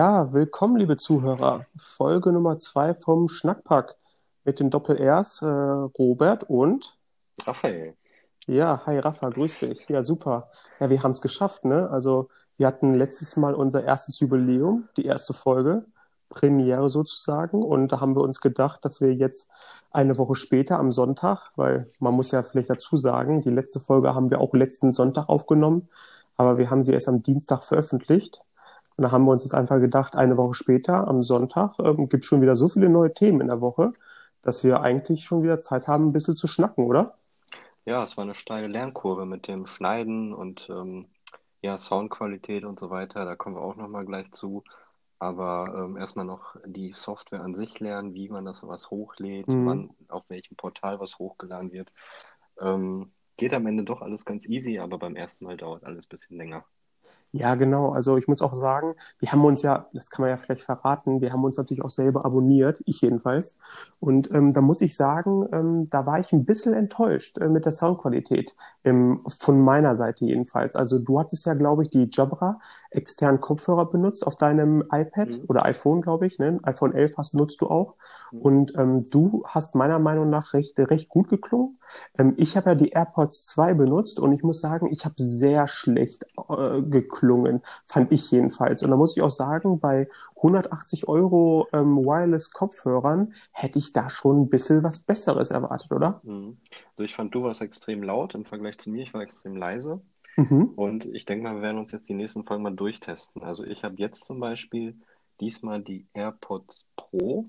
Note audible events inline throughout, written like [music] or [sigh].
Ja, willkommen, liebe Zuhörer. Folge Nummer zwei vom Schnackpack mit den Doppel-Rs, äh, Robert und Raphael. ja, hi Rafa, grüß dich. Ja, super. Ja, wir haben es geschafft, ne? Also, wir hatten letztes Mal unser erstes Jubiläum, die erste Folge, Premiere sozusagen. Und da haben wir uns gedacht, dass wir jetzt eine Woche später am Sonntag, weil man muss ja vielleicht dazu sagen, die letzte Folge haben wir auch letzten Sonntag aufgenommen, aber wir haben sie erst am Dienstag veröffentlicht. Und da haben wir uns jetzt einfach gedacht, eine Woche später, am Sonntag, ähm, gibt schon wieder so viele neue Themen in der Woche, dass wir eigentlich schon wieder Zeit haben, ein bisschen zu schnacken, oder? Ja, es war eine steile Lernkurve mit dem Schneiden und ähm, ja, Soundqualität und so weiter. Da kommen wir auch nochmal gleich zu. Aber ähm, erstmal noch die Software an sich lernen, wie man das was hochlädt, Mhm. wann, auf welchem Portal was hochgeladen wird. Ähm, geht am Ende doch alles ganz easy, aber beim ersten Mal dauert alles ein bisschen länger. Ja, genau. Also ich muss auch sagen, wir haben uns ja, das kann man ja vielleicht verraten, wir haben uns natürlich auch selber abonniert, ich jedenfalls. Und ähm, da muss ich sagen, ähm, da war ich ein bisschen enttäuscht äh, mit der Soundqualität, ähm, von meiner Seite jedenfalls. Also du hattest ja, glaube ich, die Jabra externen Kopfhörer benutzt auf deinem iPad Mhm. oder iPhone, glaube ich, ne? iPhone 11 hast, nutzt du auch. Mhm. Und ähm, du hast meiner Meinung nach recht, recht gut geklungen. Ähm, ich habe ja die AirPods 2 benutzt und ich muss sagen, ich habe sehr schlecht äh, geklungen, fand ich jedenfalls. Und da muss ich auch sagen, bei 180 Euro ähm, Wireless-Kopfhörern hätte ich da schon ein bisschen was Besseres erwartet, oder? Mhm. Also ich fand, du warst extrem laut im Vergleich zu mir. Ich war extrem leise. Mhm. Und ich denke mal, wir werden uns jetzt die nächsten Folgen mal durchtesten. Also ich habe jetzt zum Beispiel diesmal die AirPods Pro,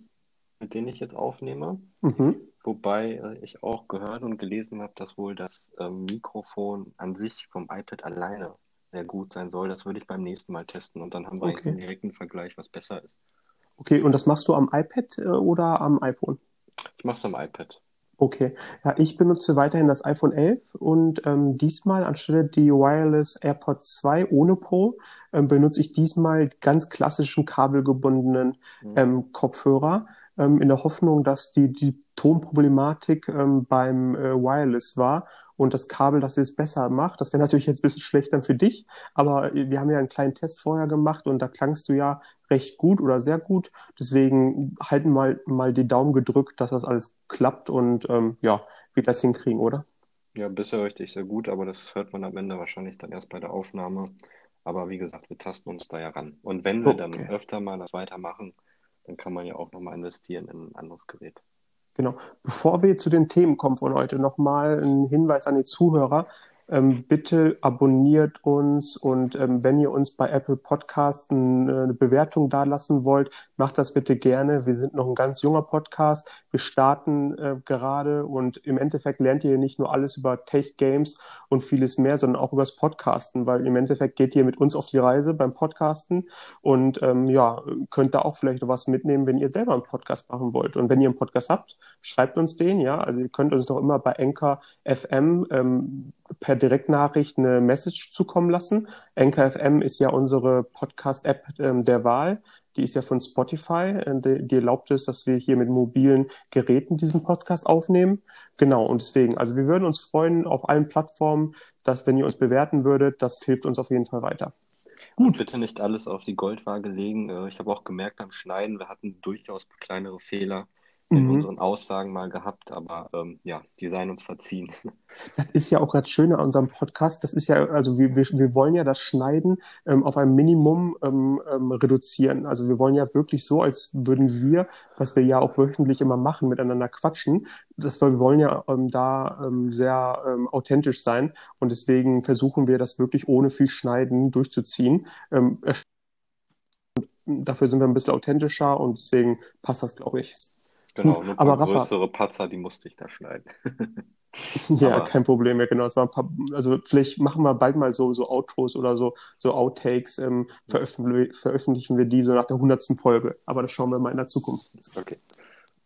mit denen ich jetzt aufnehme. Mhm. Wobei äh, ich auch gehört und gelesen habe, dass wohl das ähm, Mikrofon an sich vom iPad alleine sehr gut sein soll. Das würde ich beim nächsten Mal testen und dann haben wir jetzt einen Okay. direkten Vergleich, was besser ist. Okay, und das machst du am iPad äh, oder am iPhone? Ich mache es am iPad. Okay, ja, ich benutze weiterhin das iPhone 11 und ähm, diesmal anstelle die Wireless AirPods 2 ohne Pro ähm, benutze ich diesmal die ganz klassischen kabelgebundenen Mhm. ähm, Kopfhörer in der Hoffnung, dass die, die Tonproblematik ähm, beim äh, Wireless war und das Kabel, dass es besser macht. Das wäre natürlich jetzt ein bisschen schlecht dann für dich, aber äh, wir haben ja einen kleinen Test vorher gemacht und da klangst du ja recht gut oder sehr gut. Deswegen halten mal, mal die Daumen gedrückt, dass das alles klappt und ähm, ja, wir das hinkriegen, oder? Ja, bisher dich sehr gut, aber das hört man am Ende wahrscheinlich dann erst bei der Aufnahme. Aber wie gesagt, wir tasten uns da ja ran. Und wenn wir dann Okay, öfter mal das weitermachen, dann kann man ja auch nochmal investieren in ein anderes Gerät. genau. Bevor wir zu den Themen kommen von heute, nochmal ein Hinweis an die Zuhörer. Ähm, bitte abonniert uns und ähm, wenn ihr uns bei Apple Podcasts äh, eine Bewertung dalassen wollt, macht das bitte gerne. Wir sind noch ein ganz junger Podcast. Wir starten äh, gerade und im Endeffekt lernt ihr nicht nur alles über Tech Games und vieles mehr, sondern auch übers Podcasten, weil im Endeffekt geht ihr mit uns auf die Reise beim Podcasten und ähm, ja, könnt da auch vielleicht was mitnehmen, wenn ihr selber einen Podcast machen wollt. Und wenn ihr einen Podcast habt, schreibt uns den, ja. Also ihr könnt uns doch immer bei Anchor FM ähm, per Direktnachricht eine Message zukommen lassen. Anchor FM ist ja unsere Podcast-App ähm, der Wahl. Die ist ja von Spotify. äh, Die, die erlaubt es, dass wir hier mit mobilen Geräten diesen Podcast aufnehmen. Genau, und deswegen, also wir würden uns freuen auf allen Plattformen, dass wenn ihr uns bewerten würdet, das hilft uns auf jeden Fall weiter. Und Gut. bitte nicht alles auf die Goldwaage legen. Äh, Ich habe auch gemerkt beim Schneiden, wir hatten durchaus kleinere Fehler in Mhm. unseren Aussagen mal gehabt, aber ähm, ja, die seien uns verziehen. [laughs] Das ist ja auch das Schöne an unserem Podcast. Das ist ja, also wir, wir, wir wollen ja das Schneiden ähm, auf ein Minimum ähm, ähm, reduzieren. Also wir wollen ja wirklich so, als würden wir, was wir ja auch wöchentlich immer machen, miteinander quatschen. Das, wir wollen ja ähm, da ähm, sehr ähm, authentisch sein und deswegen versuchen wir das wirklich ohne viel Schneiden durchzuziehen. Ähm, dafür sind wir ein bisschen authentischer und deswegen passt das, glaube ich. Genau, nur aber Rafa, größere Patzer, die musste ich da schneiden. [laughs] Ja, Aber kein Problem, ja, genau. Es war ein paar, also vielleicht machen wir bald mal so, so Outros oder so, so Outtakes, ähm, veröffentlich, veröffentlichen wir die so nach der hundertsten Folge. Aber das schauen wir mal in der Zukunft. okay.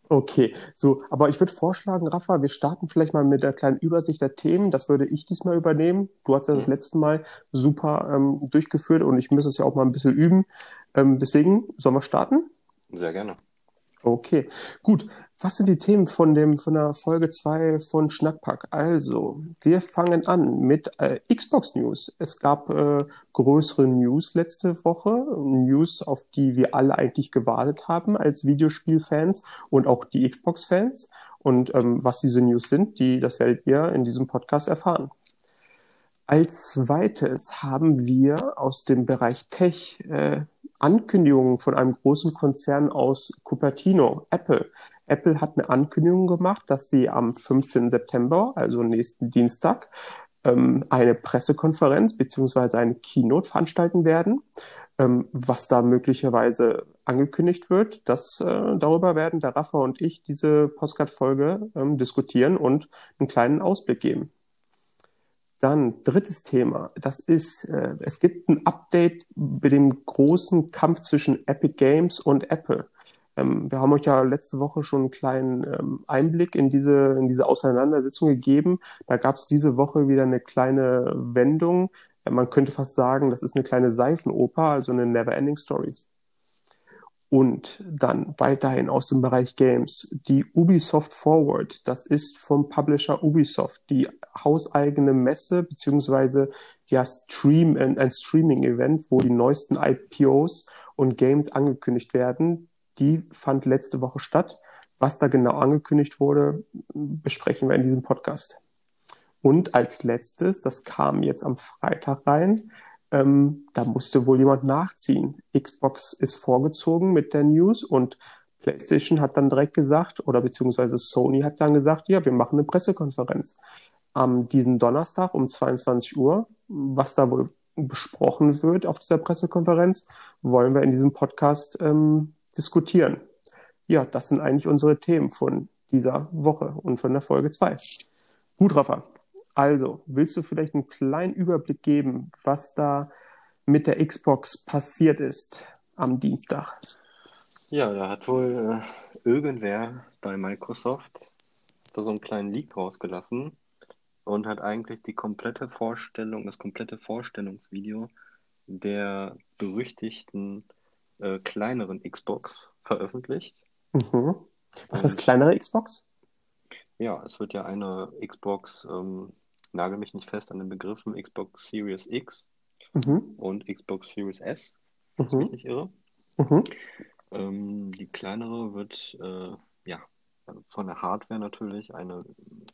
Okay, so, aber ich würde vorschlagen, Rafa, wir starten vielleicht mal mit der kleinen Übersicht der Themen. Das würde ich diesmal übernehmen. Du hast ja das Mhm. letzte Mal super ähm, durchgeführt und ich muss es ja auch mal ein bisschen üben. Ähm, deswegen, sollen wir starten? Sehr gerne. Okay, gut. Was sind die Themen von, dem, von der Folge 2 von Schnackpack? Also, wir fangen an mit äh, Xbox News. Es gab äh, größere News letzte Woche, News, auf die wir alle eigentlich gewartet haben als Videospielfans und auch die Xbox-Fans. Und ähm, was diese News sind, die, das werdet ihr in diesem Podcast erfahren. Als zweites haben wir aus dem Bereich Tech äh, Ankündigungen von einem großen Konzern aus Cupertino, Apple. Apple hat eine Ankündigung gemacht, dass sie am 15. September, also nächsten Dienstag, ähm, eine Pressekonferenz beziehungsweise eine Keynote veranstalten werden. Ähm, was da möglicherweise angekündigt wird, das äh, darüber werden der Rafa und ich diese Postcard-Folge ähm, diskutieren und einen kleinen Ausblick geben. Dann drittes Thema, das ist, äh, es gibt ein Update bei dem großen Kampf zwischen Epic Games und Apple. Ähm, wir haben euch ja letzte Woche schon einen kleinen ähm, Einblick in diese, in diese Auseinandersetzung gegeben. Da gab es diese Woche wieder eine kleine Wendung. Äh, man könnte fast sagen, das ist eine kleine Seifenoper, also eine Never-Ending Story. Und dann weiterhin aus dem Bereich Games die Ubisoft Forward. Das ist vom Publisher Ubisoft die hauseigene Messe beziehungsweise ja Stream ein, ein Streaming-Event, wo die neuesten IPOs und Games angekündigt werden. Die fand letzte Woche statt. Was da genau angekündigt wurde, besprechen wir in diesem Podcast. Und als letztes, das kam jetzt am Freitag rein, ähm, da musste wohl jemand nachziehen. Xbox ist vorgezogen mit der News und PlayStation hat dann direkt gesagt, oder beziehungsweise Sony hat dann gesagt, ja, wir machen eine Pressekonferenz am diesen Donnerstag um 22 Uhr. Was da wohl besprochen wird auf dieser Pressekonferenz, wollen wir in diesem Podcast ähm, diskutieren. Ja, das sind eigentlich unsere Themen von dieser Woche und von der Folge 2. Gut, Rafa. Also, willst du vielleicht einen kleinen Überblick geben, was da mit der Xbox passiert ist am Dienstag? Ja, da hat wohl äh, irgendwer bei Microsoft da so einen kleinen Leak rausgelassen und hat eigentlich die komplette Vorstellung, das komplette Vorstellungsvideo der berüchtigten äh, kleineren Xbox veröffentlicht. Mhm. Was heißt kleinere Xbox? Ja, es wird ja eine Xbox, ähm, nagel mich nicht fest an den Begriffen, Xbox Series X mhm. und Xbox Series S, wenn ich mich nicht irre. Mhm. Ähm, die kleinere wird äh, ja von der Hardware natürlich eine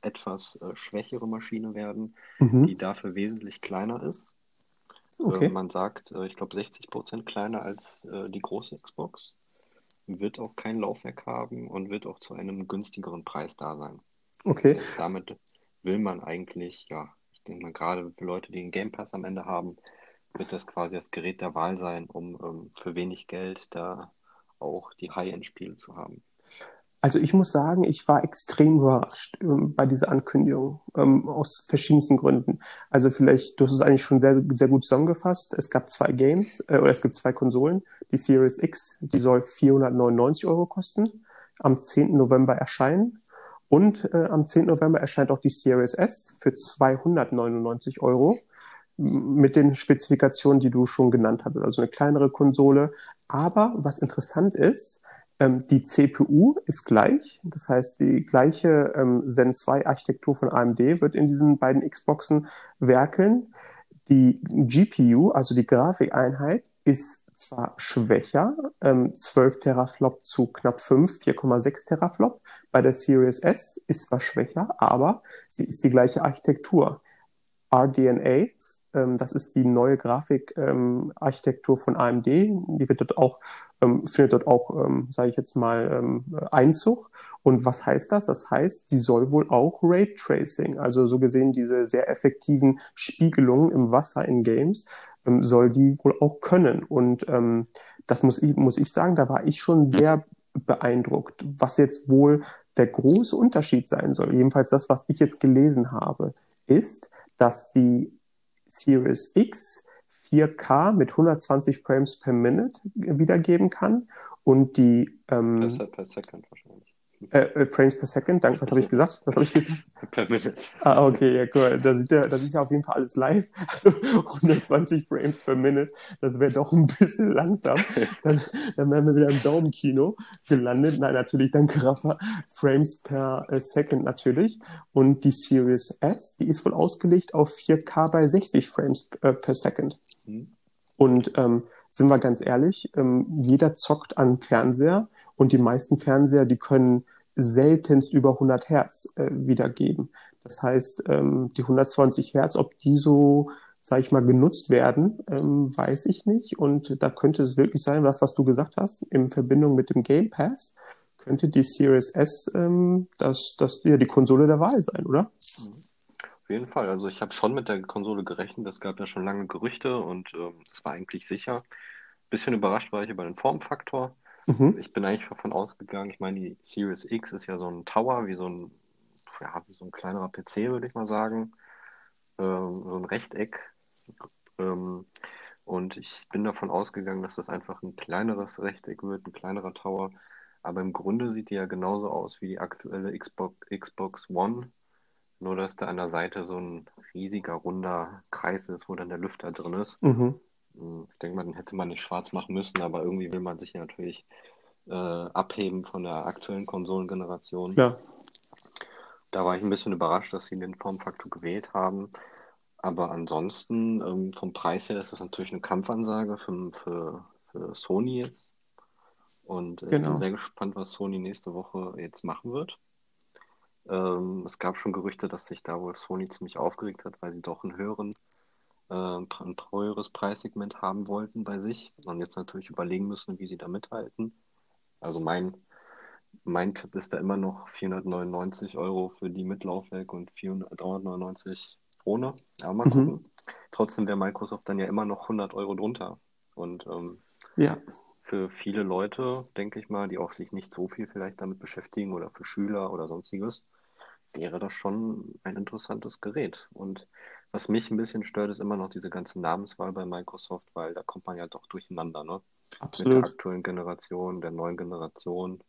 etwas äh, schwächere Maschine werden, mhm. die dafür wesentlich kleiner ist. Okay. Äh, man sagt, äh, ich glaube, 60 Prozent kleiner als äh, die große Xbox. Wird auch kein Laufwerk haben und wird auch zu einem günstigeren Preis da sein. Okay. Das heißt, damit will man eigentlich, ja, ich denke mal, gerade für Leute, die einen Game Pass am Ende haben, wird das quasi das Gerät der Wahl sein, um ähm, für wenig Geld da auch die High-End-Spiele zu haben. Also ich muss sagen, ich war extrem überrascht ähm, bei dieser Ankündigung ähm, aus verschiedensten Gründen. Also vielleicht, du hast es eigentlich schon sehr, sehr gut zusammengefasst. Es gab zwei Games äh, oder es gibt zwei Konsolen. Die Series X, die soll 499 Euro kosten, am 10. November erscheinen. Und äh, am 10. November erscheint auch die Series S für 299 Euro mit den Spezifikationen, die du schon genannt hattest. Also eine kleinere Konsole. Aber was interessant ist, ähm, die CPU ist gleich, das heißt, die gleiche ähm, Zen 2 Architektur von AMD wird in diesen beiden Xboxen werkeln. Die GPU, also die Grafikeinheit, ist zwar schwächer, ähm, 12 Teraflop zu knapp 5, 4,6 Teraflop. Bei der Series S ist zwar schwächer, aber sie ist die gleiche Architektur. RDNA, ähm, das ist die neue Grafikarchitektur ähm, von AMD, die wird dort auch ähm, findet dort auch, ähm, sage ich jetzt mal, ähm, Einzug. Und was heißt das? Das heißt, sie soll wohl auch Raytracing, also so gesehen diese sehr effektiven Spiegelungen im Wasser in Games, ähm, soll die wohl auch können. Und ähm, das muss ich, muss ich sagen, da war ich schon sehr beeindruckt, was jetzt wohl der große Unterschied sein soll. Jedenfalls das, was ich jetzt gelesen habe, ist, dass die Series X 4K mit 120 Frames per Minute wiedergeben kann und die ähm, per, Second wahrscheinlich. Äh, äh, Frames per Second, danke, was habe ich gesagt? Was habe ich gesagt? Per Minute. Ah, okay, ja, cool. Das ist, ja, das ist ja auf jeden Fall alles live. [laughs] Also 120 Frames per Minute, das wäre doch ein bisschen langsam. [laughs] Dann, dann wären wir wieder im Daumenkino gelandet. Nein, natürlich, danke, Rafa. Frames per äh, Second natürlich. Und die Series S, die ist wohl ausgelegt auf 4K bei 60 Frames äh, per Second. Mhm. Und ähm, sind wir ganz ehrlich, ähm, jeder zockt an Fernseher und die meisten Fernseher, die können seltenst über 100 Hertz äh, wiedergeben. Das heißt, ähm, die 120 Hertz, ob die so, sage ich mal, genutzt werden, ähm, weiß ich nicht. Und da könnte es wirklich sein, was, was du gesagt hast, in Verbindung mit dem Game Pass, könnte die Series S ähm, das, das, ja, die Konsole der Wahl sein, oder? Auf jeden Fall. Also ich habe schon mit der Konsole gerechnet. Es gab ja schon lange Gerüchte und ähm, das war eigentlich sicher. Bisschen überrascht war ich über den Formfaktor. Mhm. Ich bin eigentlich davon ausgegangen, ich meine, die Series X ist ja so ein Tower, wie so ein, ja, wie so ein kleinerer PC, würde ich mal sagen. Ähm, so ein Rechteck. Ähm, und ich bin davon ausgegangen, dass das einfach ein kleineres Rechteck wird, ein kleinerer Tower. Aber im Grunde sieht die ja genauso aus wie die aktuelle Xbox, Xbox One. Nur, dass da an der Seite so ein riesiger, runder Kreis ist, wo dann der Lüfter drin ist. Mhm. Hm, ich denke mal, den hätte man nicht schwarz machen müssen, aber irgendwie will man sich ja natürlich äh, abheben von der aktuellen Konsolengeneration. Ja. Da war ich ein bisschen überrascht, dass sie den Formfaktor gewählt haben. Aber ansonsten, ähm, vom Preis her ist das natürlich eine Kampfansage für, für, für Sony jetzt. Und äh, genau. ich bin genau. sehr gespannt, was Sony nächste Woche jetzt machen wird. Ähm, es gab schon Gerüchte, dass sich da wohl Sony ziemlich aufgeregt hat, weil sie doch einen höheren äh, ein teures Preissegment haben wollten bei sich und jetzt natürlich überlegen müssen, wie sie da mithalten. Also mein, mein Tipp ist da immer noch 499 Euro für die mit Laufwerk und 499 ohne. Aber mal mhm. gucken. Trotzdem wäre Microsoft dann ja immer noch 100 Euro drunter. Und ähm, ja. für viele Leute, denke ich mal, die auch sich nicht so viel vielleicht damit beschäftigen oder für Schüler oder sonstiges, wäre das schon ein interessantes Gerät. Und was mich ein bisschen stört, ist immer noch diese ganze Namenswahl bei Microsoft, weil da kommt man ja doch durcheinander, ne? Absolut. Mit der aktuellen Generation, der neuen Generation.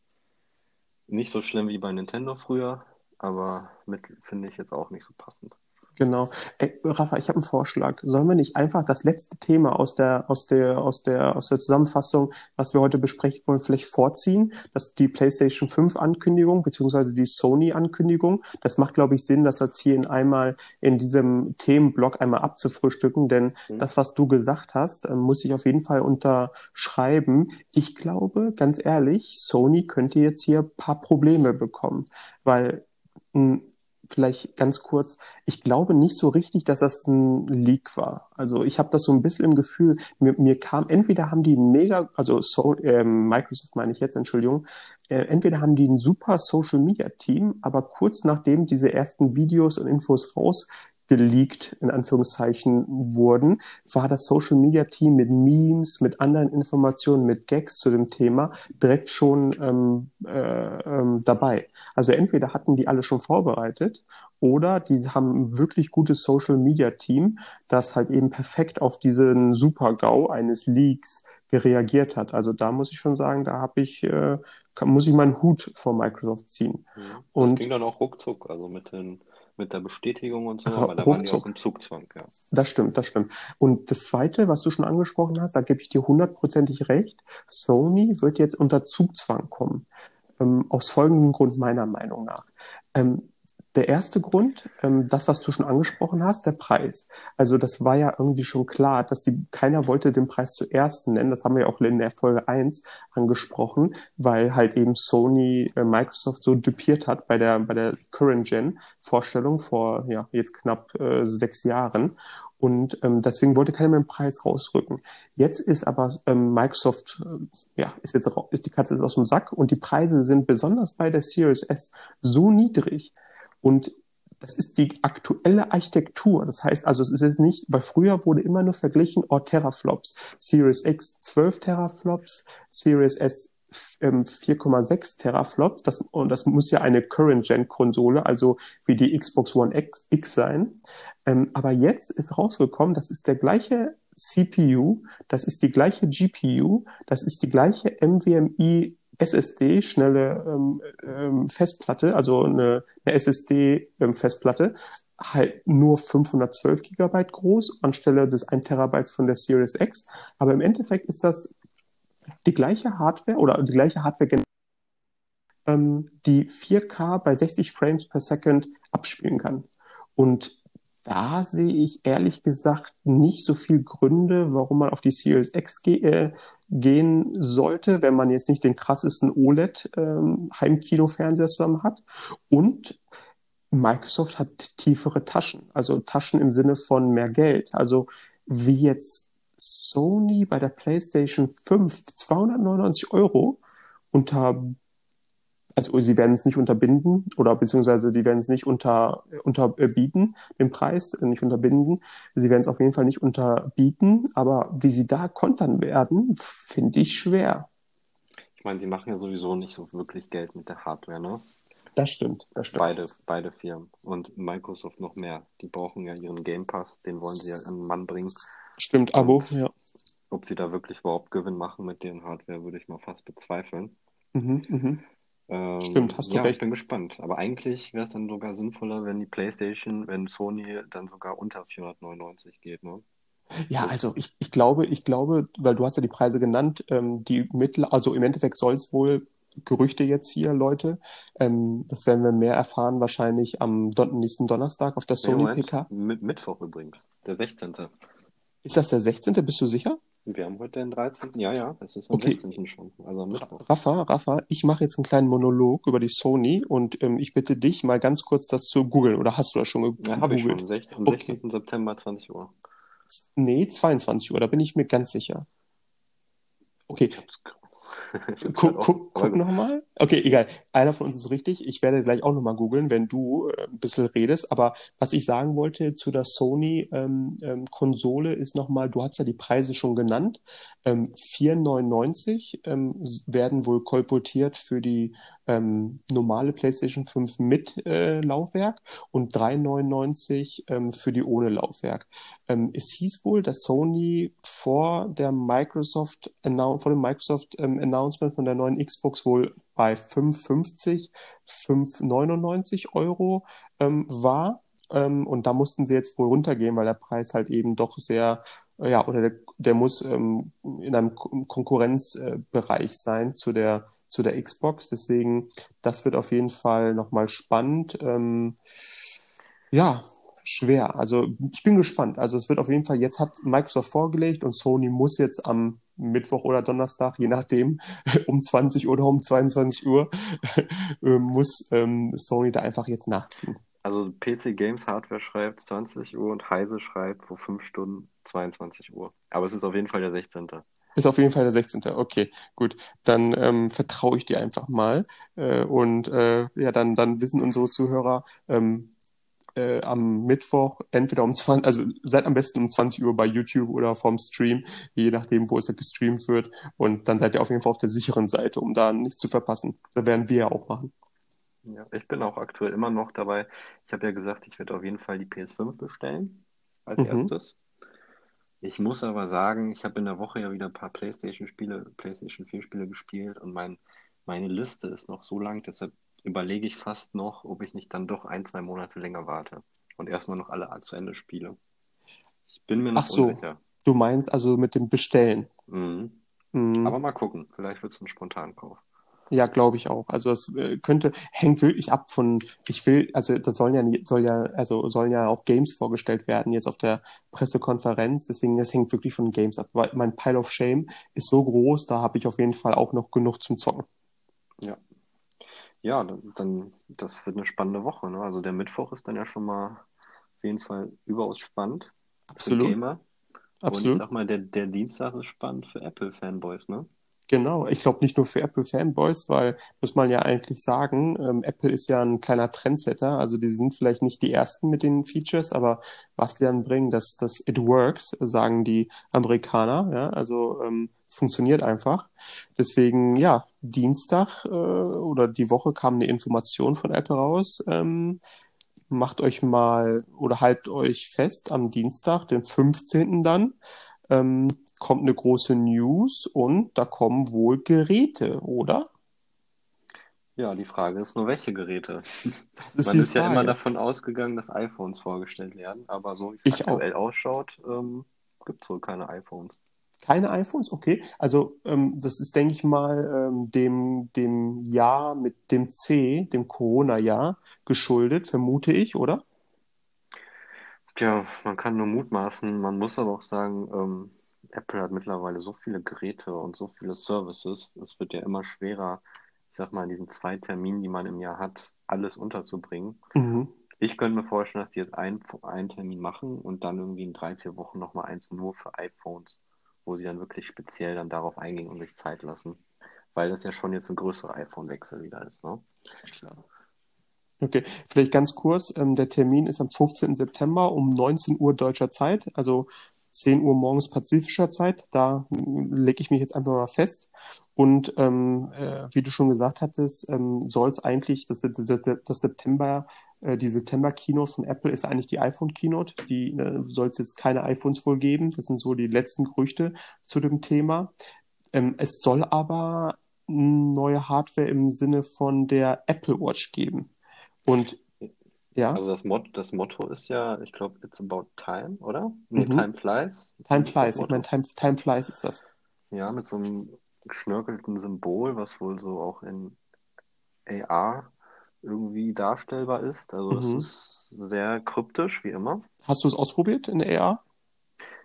Nicht so schlimm wie bei Nintendo früher, aber mit finde ich jetzt auch nicht so passend. Genau. Ey, Rafa, ich habe einen Vorschlag. Sollen wir nicht einfach das letzte Thema aus der, aus der, aus der, aus der Zusammenfassung, was wir heute besprechen wollen, vielleicht vorziehen? Das die PlayStation 5 Ankündigung, beziehungsweise die Sony Ankündigung. Das macht, glaube ich, Sinn, das jetzt hier in einmal in diesem Themenblock einmal abzufrühstücken, denn mhm. das, was du gesagt hast, äh, muss ich auf jeden Fall unterschreiben. Ich glaube, ganz ehrlich, Sony könnte jetzt hier paar Probleme bekommen, weil hm, vielleicht ganz kurz, ich glaube nicht so richtig, dass das ein Leak war. Also ich habe das so ein bisschen im Gefühl, mir, mir kam, entweder haben die mega, also so, äh, Microsoft meine ich jetzt, Entschuldigung, äh, entweder haben die ein super Social Media Team, aber kurz nachdem diese ersten Videos und Infos raus geleakt, in Anführungszeichen, wurden, war das Social Media Team mit Memes, mit anderen Informationen, mit Gags zu dem Thema direkt schon ähm, äh, ähm, dabei. Also entweder hatten die alle schon vorbereitet oder die haben ein wirklich gutes Social Media Team, das halt eben perfekt auf diesen Super-GAU eines Leaks gereagiert hat. Also da muss ich schon sagen, da habe ich, äh, muss ich meinen Hut vor Microsoft ziehen. Ja, das und ging dann auch ruckzuck, also mit den mit der Bestätigung und so, aber da waren die auch im Zugzwang, ja. Das stimmt, das stimmt. Und das Zweite, was du schon angesprochen hast, da gebe ich dir hundertprozentig recht, Sony wird jetzt unter Zugzwang kommen. Ähm, aus folgendem Grund meiner Meinung nach. Ähm, der erste Grund, ähm, das, was du schon angesprochen hast, der Preis. Also das war ja irgendwie schon klar, dass die, keiner wollte den Preis zuerst nennen. Das haben wir ja auch in der Folge 1 angesprochen, weil halt eben Sony äh, Microsoft so dupiert hat bei der, bei der Current Gen Vorstellung vor, ja, jetzt knapp äh, sechs Jahren. Und ähm, deswegen wollte keiner mehr den Preis rausrücken. Jetzt ist aber ähm, Microsoft, äh, ja, ist jetzt ist die Katze jetzt aus dem Sack und die Preise sind besonders bei der Series S so niedrig, und das ist die aktuelle Architektur. Das heißt also, es ist jetzt nicht, weil früher wurde immer nur verglichen, oh, Teraflops. Series X 12 Teraflops, Series S 4,6 ähm, Teraflops. Das, und das muss ja eine Current-Gen-Konsole, also wie die Xbox One X, X sein. Ähm, aber jetzt ist rausgekommen, das ist der gleiche CPU, das ist die gleiche GPU, das ist die gleiche NVMe SSD, schnelle ähm, ähm, Festplatte, also eine, eine SSD-Festplatte, halt nur 512 Gigabyte groß anstelle des 1 Terabytes von der Series X. Aber im Endeffekt ist das die gleiche Hardware oder die gleiche Hardware, ähm, die 4K bei 60 Frames per Second abspielen kann. Und da sehe ich ehrlich gesagt nicht so viel Gründe, warum man auf die Series X äh, gehen sollte, wenn man jetzt nicht den krassesten OLED ähm, zusammen hat. Und Microsoft hat tiefere Taschen, also Taschen im Sinne von mehr Geld. Also wie jetzt Sony bei der PlayStation 5 299 Euro unter also sie werden es nicht unterbinden oder beziehungsweise die werden es nicht unter, unterbieten, den Preis, äh, nicht unterbinden. Sie werden es auf jeden Fall nicht unterbieten, aber wie sie da kontern werden, finde ich schwer. Ich meine, sie machen ja sowieso nicht so wirklich Geld mit der Hardware, ne? Das stimmt, das stimmt. Beide, beide Firmen. Und Microsoft noch mehr. Die brauchen ja ihren Game Pass, den wollen sie ja an den Mann bringen. Stimmt, Abo, Und ja. Ob sie da wirklich überhaupt Gewinn machen mit deren Hardware, würde ich mal fast bezweifeln. Mhm, mhm. Ähm, Stimmt, hast du ja, recht. ich bin gespannt. Aber eigentlich wäre es dann sogar sinnvoller, wenn die PlayStation, wenn Sony dann sogar unter 499 geht, ne? Ja, also ich, ich glaube, ich glaube, weil du hast ja die Preise genannt, ähm, die Mittel, also im Endeffekt soll es wohl Gerüchte jetzt hier, Leute. Ähm, das werden wir mehr erfahren wahrscheinlich am Don nächsten Donnerstag auf der Sony PK. mit Mittwoch übrigens, der 16. Ist das der 16.? Bist du sicher? Wir haben heute den 13. Ja, ja, es ist am Okay, 16. schon, also. Rafa, Rafa, ich mache jetzt einen kleinen Monolog über die Sony und ähm, ich bitte dich mal ganz kurz das zu googeln. Oder hast du das schon Ja, habe ich schon, gegoogelt? am Okay. 16. September 20 Uhr. Nee, 22 Uhr, da bin ich mir ganz sicher. Okay, [laughs] Guck, halt guck, aber guck nochmal. Okay, egal. Einer von uns ist richtig. Ich werde gleich auch nochmal googeln, wenn du äh, ein bisschen redest. Aber was ich sagen wollte zu der Sony ähm, ähm, ist nochmal, du hast ja die Preise schon genannt. Ähm, 4,99 ähm, werden wohl kolportiert für die ähm, normale PlayStation 5 mit äh, Laufwerk und 3,99 ähm, für die ohne Laufwerk. Ähm, es hieß wohl, dass Sony vor der Microsoft vor dem Microsoft ähm, Announcement von der neuen Xbox wohl bei 5,50, 5,99 Euro ähm, war. Ähm, und da mussten sie jetzt wohl runtergehen, weil der Preis halt eben doch sehr, äh, ja, oder der, der muss ähm, in einem Ko- Konkurrenzbereich sein zu der, zu der Xbox. Deswegen, das wird auf jeden Fall nochmal spannend. Ähm, ja, schwer. Also ich bin gespannt. Also es wird auf jeden Fall, jetzt hat Microsoft vorgelegt und Sony muss jetzt am Mittwoch oder Donnerstag, je nachdem, [laughs] um 20 Uhr oder um 22 Uhr, [laughs] äh, muss ähm, Sony da einfach jetzt nachziehen. Also PC Games Hardware schreibt 20 Uhr und Heise schreibt vor 5 Stunden 22 Uhr. Aber es ist auf jeden Fall der 16. Ist auf jeden Fall der 16. Okay, gut. Dann ähm, vertraue ich dir einfach mal. Äh, und äh, ja, dann, dann wissen unsere Zuhörer, ähm, äh, am Mittwoch entweder um 20, also seid am besten um 20 Uhr bei YouTube oder vom Stream, je nachdem, wo es da gestreamt wird. Und dann seid ihr auf jeden Fall auf der sicheren Seite, um da nichts zu verpassen. Das werden wir ja auch machen. Ja, ich bin auch aktuell immer noch dabei. Ich habe ja gesagt, ich werde auf jeden Fall die PS5 bestellen als Mhm. erstes. Ich muss aber sagen, ich habe in der Woche ja wieder ein paar PlayStation-Spiele, PlayStation 4-Spiele gespielt und mein, meine Liste ist noch so lang, deshalb überlege ich fast noch, ob ich nicht dann doch ein, zwei Monate länger warte und erstmal noch alle zu Ende spiele. Ich bin mir Ach noch so, unsicher. du meinst also mit dem Bestellen. Mhm. Mhm. Aber mal gucken, vielleicht wird es ein Spontankauf. Ja, glaube ich auch. Also es äh, könnte, hängt wirklich ab von, ich will, also das sollen ja, soll ja, also sollen ja auch Games vorgestellt werden jetzt auf der Pressekonferenz. Deswegen, das hängt wirklich von Games ab. Weil mein Pile of Shame ist so groß, da habe ich auf jeden Fall auch noch genug zum Zocken. Ja. Ja, dann, dann, das wird eine spannende Woche, ne? Also der Mittwoch ist dann ja schon mal auf jeden Fall überaus spannend für Absolut, Gamer. Und ich absolut. sag mal, der, der Dienstag ist spannend für Apple-Fanboys, ne? Genau, ich glaube nicht nur für Apple-Fanboys, weil, muss man ja eigentlich sagen, ähm, Apple ist ja ein kleiner Trendsetter, also die sind vielleicht nicht die ersten mit den Features, aber was die dann bringen, das, das it works, sagen die Amerikaner, ja, also ähm, es funktioniert einfach. Deswegen, ja, Dienstag äh, oder die Woche kam eine Information von Apple raus, ähm, macht euch mal oder haltet euch fest, am Dienstag, den 15. dann, ähm, kommt eine große News und da kommen wohl Geräte, oder? Ja, die Frage ist nur, welche Geräte? Ist [laughs] Man ist ja immer Frage. davon ausgegangen, dass iPhones vorgestellt werden, aber so wie es Ich auch. aktuell ausschaut, ähm, gibt es wohl keine iPhones. Keine iPhones? Okay. Also ähm, das ist, denke ich mal, ähm, dem, dem Jahr mit dem C, dem Corona-Jahr, geschuldet, vermute ich, oder? Tja, man kann nur mutmaßen, man muss aber auch sagen, ähm, Apple hat mittlerweile so viele Geräte und so viele Services, es wird ja immer schwerer, ich sag mal, in diesen zwei Terminen, die man im Jahr hat, alles unterzubringen. Mhm. Ich könnte mir vorstellen, dass die jetzt einen, einen Termin machen und dann irgendwie in drei, vier Wochen nochmal eins nur für iPhones, wo sie dann wirklich speziell dann darauf eingehen und sich Zeit lassen. Weil das ja schon jetzt ein größerer iPhone-Wechsel wieder ist, ne? Okay, vielleicht ganz kurz. Ähm, der Termin ist am 15. September um 19 Uhr deutscher Zeit, also 10 Uhr morgens pazifischer Zeit. Da lege ich mich jetzt einfach mal fest. Und ähm, äh, wie du schon gesagt hattest, ähm, soll es eigentlich, das, das, das September, äh, die September-Keynote von Apple ist eigentlich die iPhone-Keynote. Die äh, soll es jetzt keine iPhones wohl geben. Das sind so die letzten Gerüchte zu dem Thema. Ähm, es soll aber neue Hardware im Sinne von der Apple Watch geben. Und ja, Also das Motto, das Motto ist ja, ich glaube, it's about time, oder? Nee, mhm. Time flies. Time Flies. Ich meine, Time, Time Flies ist das. Ja, mit so einem geschnörkelten Symbol, was wohl so auch in AR irgendwie darstellbar ist. Also es Mhm. ist sehr kryptisch, wie immer. Hast du es ausprobiert in AR?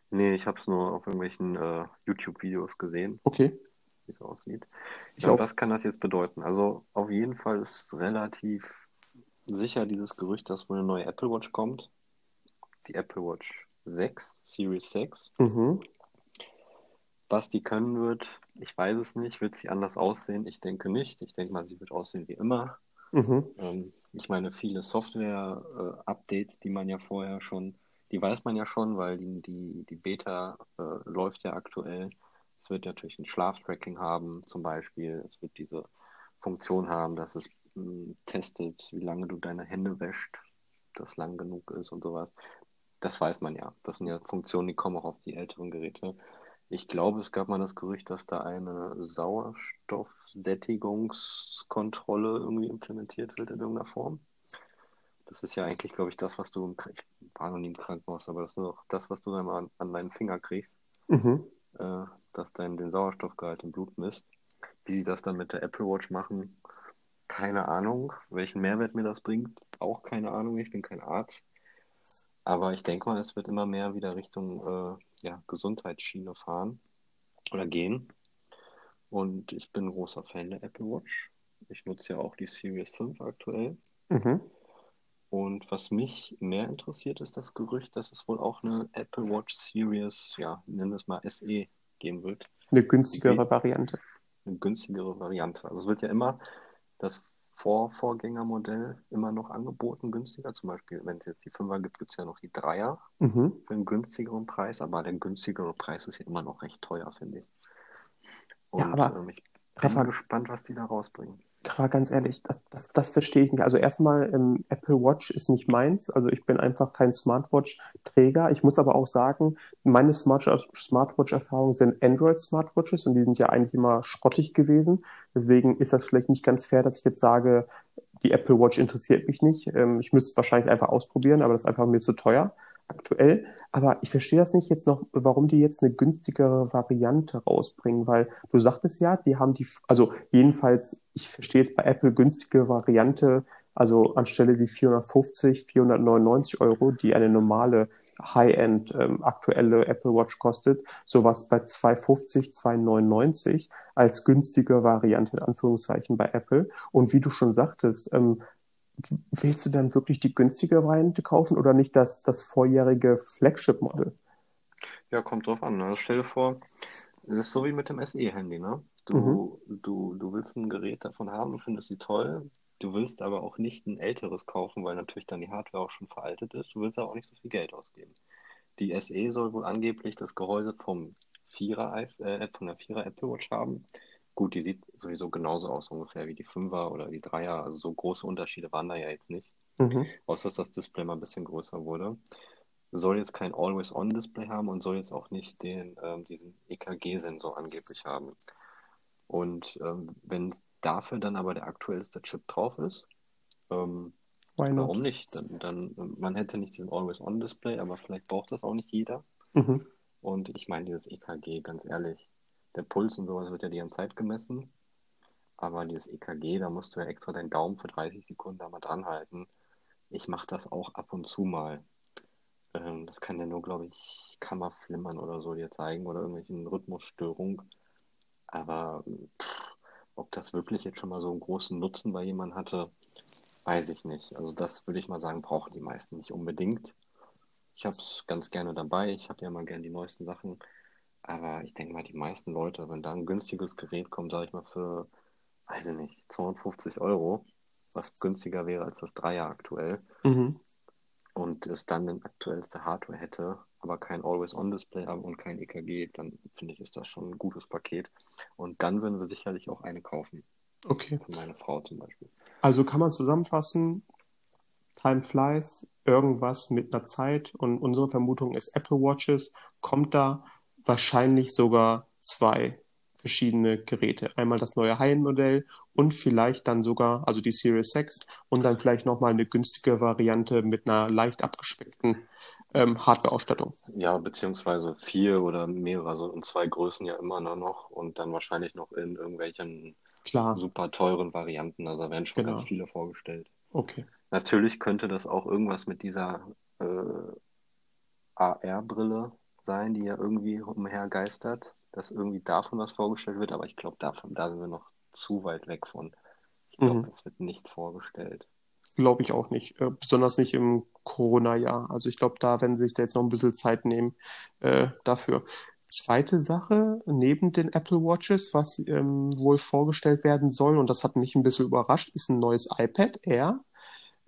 Nee, ich habe es nur auf irgendwelchen äh, YouTube-Videos gesehen, Okay, wie es aussieht. ich Ja, auch. was kann das jetzt bedeuten? Also auf jeden Fall ist relativ sicher dieses Gerücht, dass wohl eine neue Apple Watch kommt. Die Apple Watch 6, Series 6. Mhm. Was die können wird, ich weiß es nicht. Wird sie anders aussehen? Ich denke nicht. Ich denke mal, sie wird aussehen wie immer. Mhm. Ähm, ich meine, viele Software-Updates, die man ja vorher schon, die weiß man ja schon, weil die, die, die Beta äh, läuft ja aktuell. Es wird natürlich ein Schlaftracking haben, zum Beispiel. Es wird diese Funktion haben, dass es testet, wie lange du deine Hände wäscht, das lang genug ist und sowas. Das weiß man ja. Das sind ja Funktionen, die kommen auch auf die älteren Geräte. Ich glaube, es gab mal das Gerücht, dass da eine Sauerstoffsättigungskontrolle irgendwie implementiert wird in irgendeiner Form. Das ist ja eigentlich, glaube ich, das, was du im ich war noch nie im Krankenhaus, aber das ist auch das, was du dann an, an deinen Finger kriegst, Mhm. äh, dass dein den Sauerstoffgehalt im Blut misst. Wie sie das dann mit der Apple Watch machen, keine Ahnung. Welchen Mehrwert mir das bringt, auch keine Ahnung. Ich bin kein Arzt. Aber ich denke mal, es wird immer mehr wieder Richtung äh, ja, Gesundheitsschiene fahren oder gehen. Und ich bin ein großer Fan der Apple Watch. Ich nutze ja auch die Series 5 aktuell. Mhm. Und was mich mehr interessiert, ist das Gerücht, dass es wohl auch eine Apple Watch Series, ja, nennen wir es mal SE, geben wird. Eine günstigere Variante. Eine günstigere Variante. Also es wird ja immer das Vorvorgängermodell immer noch angeboten, günstiger. Zum Beispiel, wenn es jetzt die 5er gibt, gibt es ja noch die 3er Mhm. für einen günstigeren Preis, aber der günstigere Preis ist ja immer noch recht teuer, finde ich. Und Ja, aber ähm, ich bin Rafa, gespannt, was die da rausbringen. Rafa, ganz ehrlich, das, das, das verstehe ich nicht. Also erstmal, ähm, Apple Watch ist nicht meins. Also ich bin einfach kein Smartwatch-Träger. Ich muss aber auch sagen, meine Smart Smartwatch-Erfahrungen sind Android-Smartwatches und die sind ja eigentlich immer schrottig gewesen. Deswegen ist das vielleicht nicht ganz fair, dass ich jetzt sage, die Apple Watch interessiert mich nicht. Ähm, ich müsste es wahrscheinlich einfach ausprobieren, aber das ist einfach mir zu teuer aktuell. Aber ich verstehe das nicht jetzt noch, warum die jetzt eine günstigere Variante rausbringen, weil du sagtest ja, die haben die, also jedenfalls, ich verstehe jetzt bei Apple günstige Variante, also anstelle die 450, 499 Euro, die eine normale High-End ähm, aktuelle Apple Watch kostet, sowas bei 250, 299 als günstige Variante in Anführungszeichen bei Apple. Und wie du schon sagtest, ähm, willst du dann wirklich die günstige Variante kaufen oder nicht das, das vorjährige Flagship-Modell? Ja, kommt drauf an. Ne? Also stell dir vor, das ist so wie mit dem SE-Handy, ne? Mhm. Du, du, du willst ein Gerät davon haben, du findest sie toll, du willst aber auch nicht ein älteres kaufen, weil natürlich dann die Hardware auch schon veraltet ist. Du willst aber auch nicht so viel Geld ausgeben. Die SE soll wohl angeblich das Gehäuse vom Vierer, iP- äh, von der Vierer Apple Watch haben. Gut, die sieht sowieso genauso aus ungefähr wie die Fünfer oder die Dreier. Also so große Unterschiede waren da ja jetzt nicht. Mhm. Außer dass das Display mal ein bisschen größer wurde. Soll jetzt kein Always-On-Display haben und soll jetzt auch nicht den, ähm, diesen EKG-Sensor angeblich haben. Und ähm, wenn dafür dann aber der aktuellste Chip drauf ist, ähm, warum nicht? Dann, dann, man hätte nicht diesen Always-On-Display, aber vielleicht braucht das auch nicht jeder. Mhm. Und ich meine, dieses EKG, ganz ehrlich, der Puls und sowas wird ja die ganze Zeit gemessen. Aber dieses EKG, da musst du ja extra deinen Daumen für 30 Sekunden da mal dran halten. Ich mache das auch ab und zu mal. Ähm, das kann ja nur, glaube ich, Kammerflimmern oder so dir zeigen oder irgendwelchen Rhythmusstörungen. Aber pff, ob das wirklich jetzt schon mal so einen großen Nutzen bei jemandem hatte, weiß ich nicht. Also das würde ich mal sagen, brauchen die meisten nicht unbedingt. Ich habe es ganz gerne dabei. Ich habe ja mal gerne die neuesten Sachen. Aber ich denke mal, die meisten Leute, wenn da ein günstiges Gerät kommt, sage ich mal, für, weiß ich nicht, 250 Euro, was günstiger wäre als das Dreier aktuell, Mhm. und es dann den aktuellste Hardware hätte, aber kein Always-On-Display haben und kein EKG, dann finde ich, ist das schon ein gutes Paket. Und dann würden wir sicherlich auch eine kaufen. Okay. Für meine Frau zum Beispiel. Also kann man zusammenfassen, Time flies, irgendwas mit einer Zeit und unsere Vermutung ist Apple Watches, kommt da wahrscheinlich sogar zwei verschiedene Geräte. Einmal das neue High-End-Modell und vielleicht dann sogar, also die Series 6 und dann vielleicht nochmal eine günstige Variante mit einer leicht abgespeckten ähm, Hardware-Ausstattung. Ja, beziehungsweise vier oder mehrere, also in zwei Größen ja immer noch und dann wahrscheinlich noch in irgendwelchen Klar, super teuren Varianten. Also da werden schon Genau. ganz viele vorgestellt. okay. Natürlich könnte das auch irgendwas mit dieser äh, AR-Brille sein, die ja irgendwie umhergeistert, dass irgendwie davon was vorgestellt wird, aber ich glaube, davon, da sind wir noch zu weit weg von. Ich glaube, Mhm. das wird nicht vorgestellt. Glaube ich auch nicht. Äh, besonders nicht im Corona-Jahr. Also ich glaube, da werden sie sich da jetzt noch ein bisschen Zeit nehmen äh, dafür. Zweite Sache, neben den Apple Watches, was ähm, wohl vorgestellt werden soll, und das hat mich ein bisschen überrascht, ist ein neues iPad Air.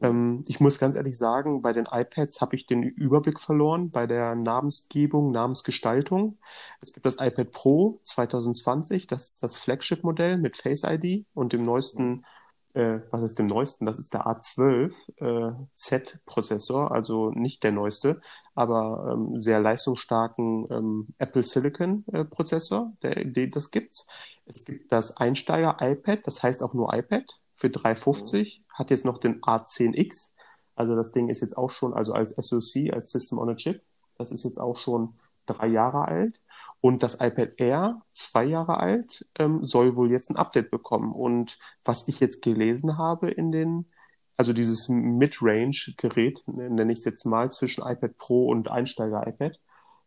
Ähm, ich muss ganz ehrlich sagen, bei den iPads habe ich den Überblick verloren bei der Namensgebung, Namensgestaltung. Es gibt das iPad Pro 2020, das ist das Flagship-Modell mit Face ID und dem neuesten, äh, was ist dem neuesten? Das ist der A12 äh, Z-Prozessor, also nicht der neueste, aber ähm, sehr leistungsstarken ähm, Apple Silicon äh, der, den das gibt's. Es gibt das Einsteiger-iPad, das heißt auch nur iPad für 350, hat jetzt noch den A10X. Also das Ding ist jetzt auch schon, also als SoC, als System on a Chip, das ist jetzt auch schon drei Jahre alt. Und das iPad Air, zwei Jahre alt, ähm, soll wohl jetzt ein Update bekommen. Und was ich jetzt gelesen habe in den, also dieses Mid-Range-Gerät, nenne ich es jetzt mal, zwischen iPad Pro und Einsteiger-iPad.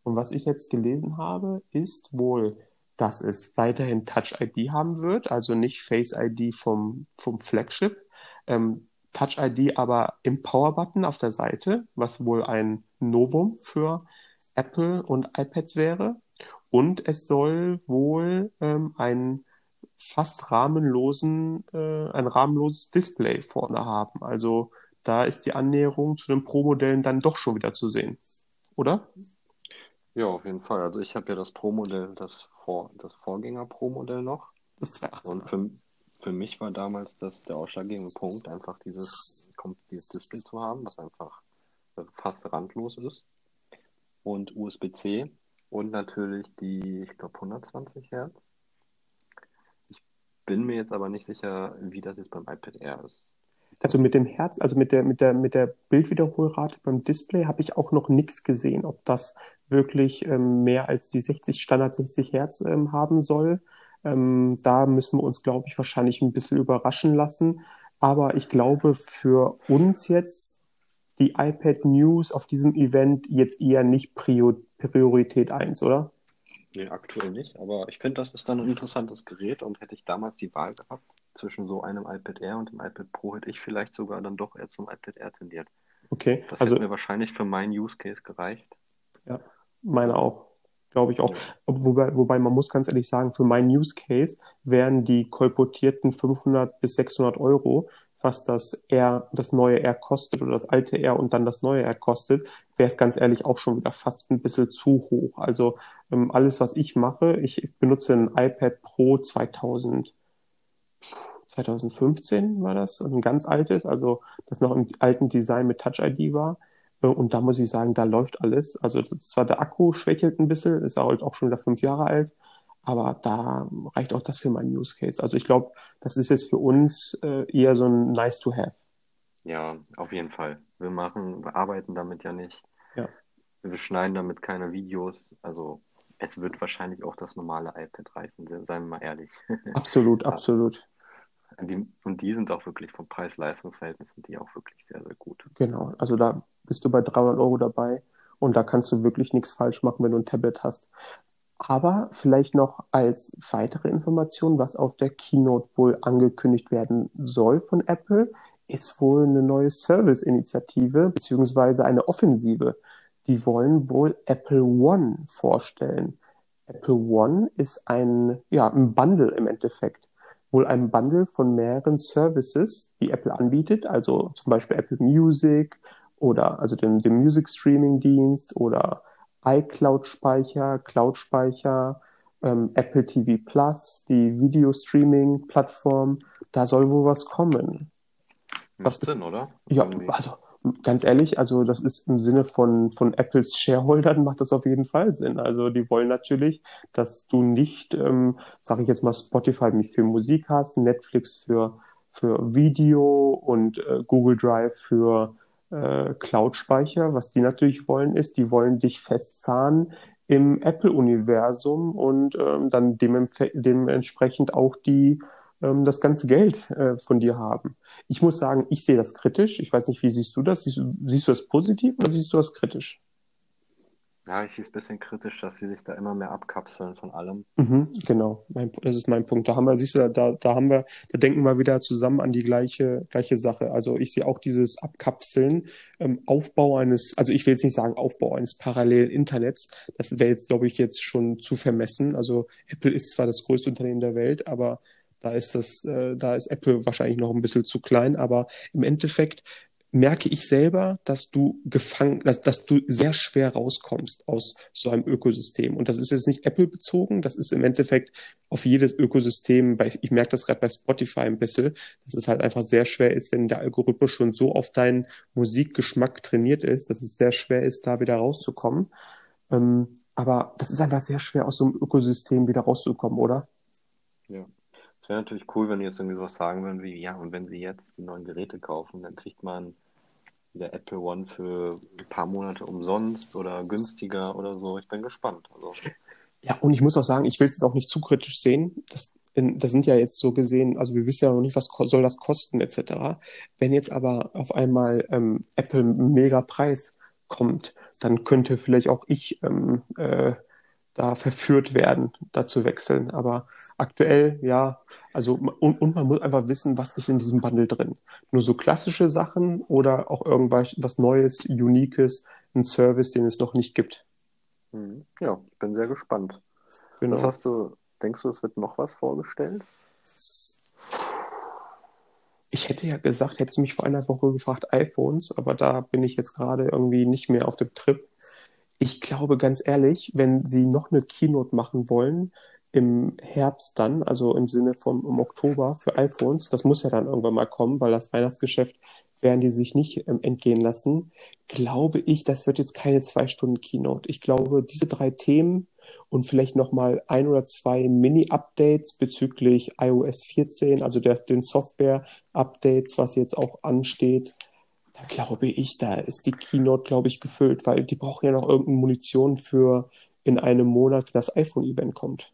Und was ich jetzt gelesen habe, ist wohl, dass es weiterhin Touch ID haben wird, also nicht Face ID vom, vom Flagship. Ähm, Touch ID aber im Power-Button auf der Seite, was wohl ein Novum für Apple und iPads wäre. Und es soll wohl ähm, ein fast rahmenlosen, äh, ein rahmenloses Display vorne haben. Also da ist die Annäherung zu den Pro-Modellen dann doch schon wieder zu sehen, oder? Ja, auf jeden Fall. Also ich habe ja das Pro-Modell, das, Vor das Vorgänger-Pro-Modell noch. Das 218. Und für, für mich war damals das der ausschlaggebende Punkt, einfach dieses, dieses Display zu haben, was einfach äh, fast randlos ist. Und USB-C und natürlich die, ich glaube, 120 Hertz. Ich bin mir jetzt aber nicht sicher, wie das jetzt beim iPad Air ist. Also mit dem Herz, also mit der, mit der, mit der Bildwiederholrate beim Display habe ich auch noch nichts gesehen, ob das wirklich ähm, mehr als die 60, Standard 60 Hertz ähm, haben soll. Ähm, da müssen wir uns, glaube ich, wahrscheinlich ein bisschen überraschen lassen. Aber ich glaube, für uns jetzt die iPad News auf diesem Event jetzt eher nicht Prior Priorität 1, oder? Nee, aktuell nicht, aber ich finde, das ist dann ein interessantes Gerät und hätte ich damals die Wahl gehabt zwischen so einem iPad Air und dem iPad Pro, hätte ich vielleicht sogar dann doch eher zum iPad Air tendiert. Okay, Das also hätte mir wahrscheinlich für meinen Use Case gereicht. ja, meine auch. Glaube ich auch. Ja. Wobei, wobei man muss ganz ehrlich sagen, für meinen Use Case wären die kolportierten 500 bis 600 Euro, was das R, das neue R kostet oder das alte R und dann das neue R kostet, wäre es ganz ehrlich auch schon wieder fast ein bisschen zu hoch. Also ähm, alles, was ich mache, ich benutze ein iPad Pro 2000, 2015 war das, ein ganz altes, also das noch im alten Design mit Touch ID war. Äh, Und da muss ich sagen, da läuft alles. Also das- zwar der Akku schwächelt ein bisschen, ist halt auch schon wieder fünf Jahre alt, Aber da reicht auch das für meinen Use Case. Also ich glaube, das ist jetzt für uns äh, eher so ein nice to have. Ja, auf jeden Fall. Wir machen, wir arbeiten damit ja nicht. Ja. Wir schneiden damit keine Videos. Also es wird wahrscheinlich auch das normale iPad reichen, seien wir mal ehrlich. [laughs] Absolut, absolut. Die, und die sind auch wirklich vom Preis-Leistungs-Verhältnis sind die auch wirklich sehr, sehr gut. Genau, also da bist du bei 300 Euro dabei und da kannst du wirklich nichts falsch machen, wenn du ein Tablet hast. Aber vielleicht noch als weitere Information, was auf der Keynote wohl angekündigt werden soll von Apple, ist wohl eine neue Service-Initiative beziehungsweise eine Offensive. Die wollen wohl Apple One vorstellen. Apple One ist ein, ja, ein Bundle im Endeffekt. Wohl ein Bundle von mehreren Services, die Apple anbietet, also zum Beispiel Apple Music oder also dem, dem Music Streaming Dienst oder iCloud-Speicher, Cloud-Speicher, ähm, Apple TV Plus, die Video-Streaming-Plattform. Da soll wohl was kommen. Was ist Sinn, oder? Ja, Irgendwie. also ganz ehrlich, also das ist im Sinne von, von Apples Shareholdern macht das auf jeden Fall Sinn. Also die wollen natürlich, dass du nicht, ähm, sage ich jetzt mal, Spotify nicht für Musik hast, Netflix für, für Video und äh, Google Drive für äh, Cloud-Speicher. Was die natürlich wollen, ist, die wollen dich festzahnen im Apple-Universum und ähm, dann dementsprechend auch die ähm, das ganze Geld äh, von dir haben. Ich muss sagen, ich sehe das kritisch. Ich weiß nicht, wie siehst du das? Siehst, siehst du das positiv oder siehst du das kritisch? Ja, ich sehe es ein bisschen kritisch, dass sie sich da immer mehr abkapseln von allem. Mhm, genau, mein, das ist mein Punkt. Da haben wir, siehst du, da, da haben wir, da denken wir wieder zusammen an die gleiche, gleiche Sache. Also ich sehe auch dieses Abkapseln, ähm, Aufbau eines, also ich will jetzt nicht sagen Aufbau eines parallelen Internets. Das wäre jetzt, glaube ich, jetzt schon zu vermessen. Also Apple ist zwar das größte Unternehmen der Welt, aber da ist das, äh, da ist Apple wahrscheinlich noch ein bisschen zu klein, aber im Endeffekt merke ich selber, dass du gefangen, dass, dass du sehr schwer rauskommst aus so einem Ökosystem. Und das ist jetzt nicht Apple bezogen, das ist im Endeffekt auf jedes Ökosystem, bei, ich merke das gerade bei Spotify ein bisschen, dass es halt einfach sehr schwer ist, wenn der Algorithmus schon so auf deinen Musikgeschmack trainiert ist, dass es sehr schwer ist, da wieder rauszukommen. Ähm, aber das ist einfach sehr schwer, aus so einem Ökosystem wieder rauszukommen, oder? Ja. Es wäre natürlich cool, wenn die jetzt irgendwie sowas sagen würden wie, ja, und wenn sie jetzt die neuen Geräte kaufen, dann kriegt man der Apple One für ein paar Monate umsonst oder günstiger oder so. Ich bin gespannt. Also. Ja, und ich muss auch sagen, ich will es jetzt auch nicht zu kritisch sehen. Das, das sind ja jetzt so gesehen, also wir wissen ja noch nicht, was soll das kosten etc. Wenn jetzt aber auf einmal ähm, Apple mega Preis kommt, dann könnte vielleicht auch ich ähm, äh, da verführt werden, da zu wechseln. Aber aktuell, ja, also und, und man muss einfach wissen, was ist in diesem Bundle drin. Nur so klassische Sachen oder auch irgendwas was Neues, Uniques, ein Service, den es noch nicht gibt. Mhm. Ja, bin sehr gespannt. Genau. Was hast du, denkst du, es wird noch was vorgestellt? Ich hätte ja gesagt, hättest du mich vor einer Woche gefragt, iPhones, aber da bin ich jetzt gerade irgendwie nicht mehr auf dem Trip. Ich glaube ganz ehrlich, wenn sie noch eine Keynote machen wollen, im Herbst dann, also im Sinne vom im Oktober für iPhones, das muss ja dann irgendwann mal kommen, weil das Weihnachtsgeschäft werden die sich nicht ähm, entgehen lassen, glaube ich, das wird jetzt keine zwei Stunden Keynote. Ich glaube, diese drei Themen und vielleicht nochmal ein oder zwei Mini-Updates bezüglich iOS 14, also der, den Software-Updates, was jetzt auch ansteht, da glaube ich, da ist die Keynote, glaube ich, gefüllt, weil die brauchen ja noch irgendeine Munition für in einem Monat, wenn das iPhone-Event kommt.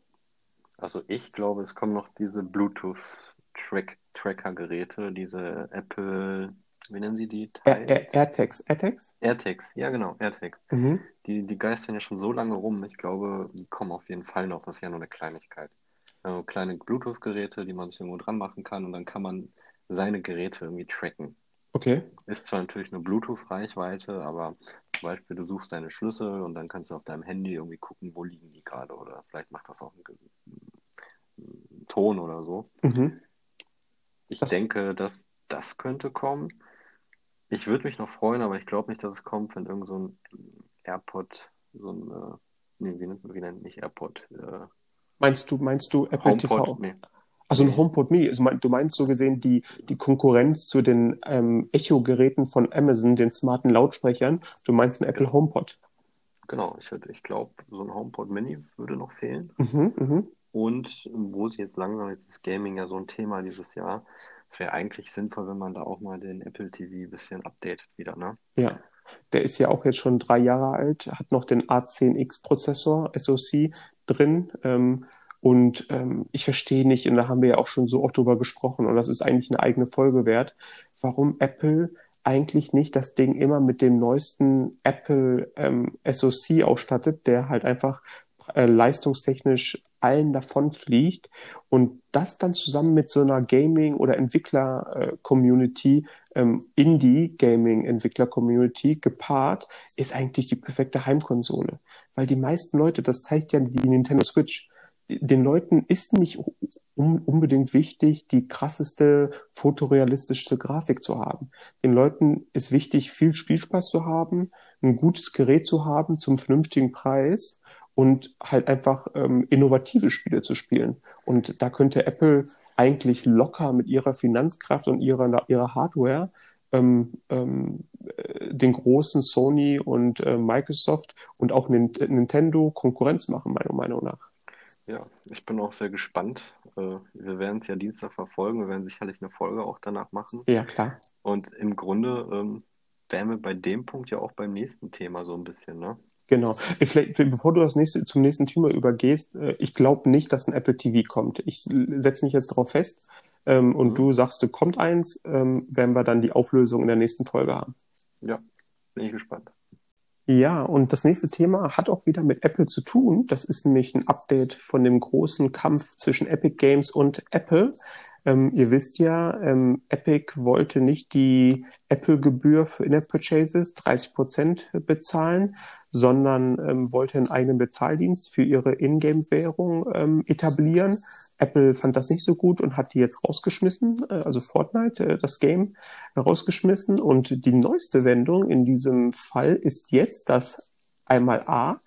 Also ich glaube, es kommen noch diese Bluetooth-Tracker-Geräte, diese Apple, wie nennen sie die? Air, Air, AirTags. AirTags? AirTags, ja genau, AirTags. Mhm. Die, die geistern ja schon so lange rum. Ich glaube, die kommen auf jeden Fall noch. Das ist ja nur eine Kleinigkeit. Also kleine Bluetooth-Geräte, die man sich irgendwo dran machen kann und dann kann man seine Geräte irgendwie tracken. Okay. Ist zwar natürlich eine Bluetooth-Reichweite, aber zum Beispiel du suchst deine Schlüssel und dann kannst du auf deinem Handy irgendwie gucken, wo liegen die gerade oder vielleicht macht das auch einen, einen Ton oder so. Mhm. Ich das... denke, dass das könnte kommen. Ich würde mich noch freuen, aber ich glaube nicht, dass es kommt, wenn irgend so ein AirPod, so ein, äh, nee, wie nennt man, wie nennt nicht AirPod? Äh, meinst du, meinst du Apple HomePod? TV? Nee. Also ein HomePod Mini. Also du meinst so gesehen die, die Konkurrenz zu den ähm, Echo-Geräten von Amazon, den smarten Lautsprechern. Du meinst ein Apple HomePod. Genau, ich, ich glaube, so ein HomePod Mini würde noch fehlen. Mhm, mhm. Und wo sie jetzt langsam, jetzt ist Gaming ja so ein Thema dieses Jahr, es wäre eigentlich sinnvoll, wenn man da auch mal den Apple TV ein bisschen updatet wieder, ne? Ja. Der ist ja auch jetzt schon drei Jahre alt, hat noch den A10X-Prozessor, SoC, drin. Ähm, und ähm, ich verstehe nicht, und da haben wir ja auch schon so oft drüber gesprochen, und das ist eigentlich eine eigene Folge wert, warum Apple eigentlich nicht das Ding immer mit dem neuesten Apple ähm, SoC ausstattet, der halt einfach äh, leistungstechnisch allen davon fliegt und das dann zusammen mit so einer Gaming- oder Entwickler-Community, ähm, Indie-Gaming-Entwickler-Community gepaart, ist eigentlich die perfekte Heimkonsole. Weil die meisten Leute, das zeigt ja die Nintendo Switch, den Leuten ist nicht un unbedingt wichtig, die krasseste fotorealistischste Grafik zu haben. Den Leuten ist wichtig, viel Spielspaß zu haben, ein gutes Gerät zu haben zum vernünftigen Preis und halt einfach ähm, innovative Spiele zu spielen. Und da könnte Apple eigentlich locker mit ihrer Finanzkraft und ihrer, ihrer Hardware ähm, ähm, äh, den großen Sony und äh, Microsoft und auch Nintendo Konkurrenz machen, meiner Meinung nach. Ja, ich bin auch sehr gespannt. Äh, wir werden es ja Dienstag verfolgen. Wir werden sicherlich eine Folge auch danach machen. Ja, klar. Und im Grunde ähm, wären wir bei dem Punkt ja auch beim nächsten Thema so ein bisschen, ne? Genau. Äh, vielleicht, bevor du das nächste, zum nächsten Thema übergehst, äh, ich glaube nicht, dass ein Apple TV kommt. Ich setze mich jetzt darauf fest ähm, und mhm. du sagst, du kommt eins, ähm, werden wir dann die Auflösung in der nächsten Folge haben. Ja, bin ich gespannt. Ja, und das nächste Thema hat auch wieder mit Apple zu tun. Das ist nämlich ein Update von dem großen Kampf zwischen Epic Games und Apple. Ähm, ihr wisst ja, ähm, Epic wollte nicht die Apple-Gebühr für In-App-Purchases 30 Prozent bezahlen, sondern ähm, wollte einen eigenen Bezahldienst für ihre Ingame-Währung ähm, etablieren. Apple fand das nicht so gut und hat die jetzt rausgeschmissen, äh, also Fortnite, äh, das Game, rausgeschmissen. Und die neueste Wendung in diesem Fall ist jetzt, dass einmal A,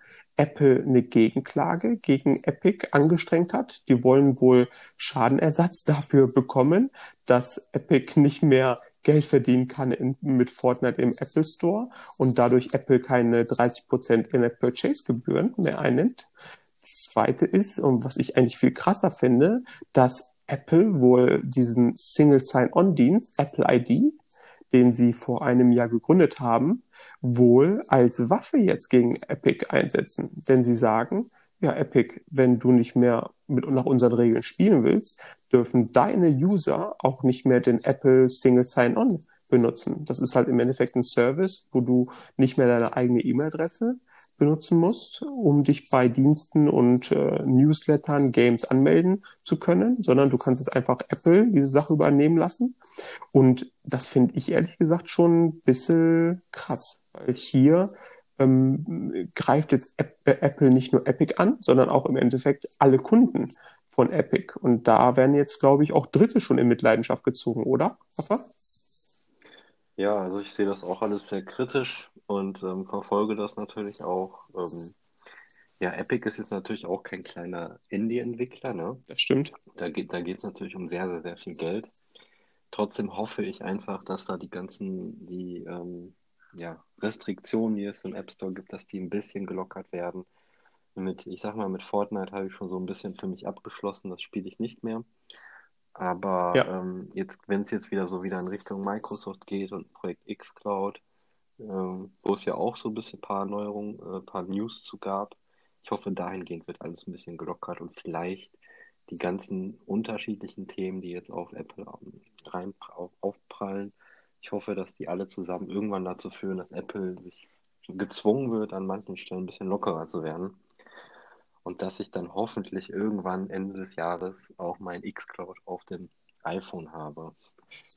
Apple eine Gegenklage gegen Epic angestrengt hat. Die wollen wohl Schadenersatz [laughs] dafür bekommen, dass Epic nicht mehr Geld verdienen kann in, mit Fortnite im Apple Store und dadurch Apple keine 30% In-App-Purchase-Gebühren mehr einnimmt. Das zweite ist, und was ich eigentlich viel krasser finde, dass Apple wohl diesen Single Sign-On-Dienst, Apple ID, den sie vor einem Jahr gegründet haben, wohl als Waffe jetzt gegen Epic einsetzen. Denn sie sagen, ja, Epic, wenn du nicht mehr mit nach unseren Regeln spielen willst, dürfen deine User auch nicht mehr den Apple Single Sign-On benutzen. Das ist halt im Endeffekt ein Service, wo du nicht mehr deine eigene E-Mail-Adresse benutzen musst, um dich bei Diensten und äh, Newslettern, Games anmelden zu können, sondern du kannst es einfach Apple diese Sache übernehmen lassen. Und das finde ich ehrlich gesagt schon ein bisschen krass, weil hier ähm, greift jetzt App, äh, Apple nicht nur Epic an, sondern auch im Endeffekt alle Kunden von Epic. Und da werden jetzt, glaube ich, auch Dritte schon in Mitleidenschaft gezogen, oder, Rafa? Ja, also ich sehe das auch alles sehr kritisch und ähm, verfolge das natürlich auch. Ähm, ja, Epic ist jetzt natürlich auch kein kleiner Indie-Entwickler, ne? Das stimmt. Da geht da es natürlich um sehr, sehr, sehr viel Geld. Trotzdem hoffe ich einfach, dass da die ganzen, die ähm, ja, Restriktionen, die es im App Store gibt, dass die ein bisschen gelockert werden. Mit, ich sag mal, mit Fortnite habe ich schon so ein bisschen für mich abgeschlossen, das spiele ich nicht mehr. Aber ja. ähm, jetzt, wenn es jetzt wieder so wieder in Richtung Microsoft geht und Projekt xCloud, ähm, wo es ja auch so ein bisschen ein paar Neuerungen, ein äh, paar News zu gab, ich hoffe, dahingehend wird alles ein bisschen gelockert und vielleicht die ganzen unterschiedlichen Themen, die jetzt auf Apple ähm, rein auf, aufprallen, ich hoffe, dass die alle zusammen irgendwann dazu führen, dass Apple sich gezwungen wird, an manchen Stellen ein bisschen lockerer zu werden. Und dass ich dann hoffentlich irgendwann Ende des Jahres auch mein xCloud auf dem iPhone habe.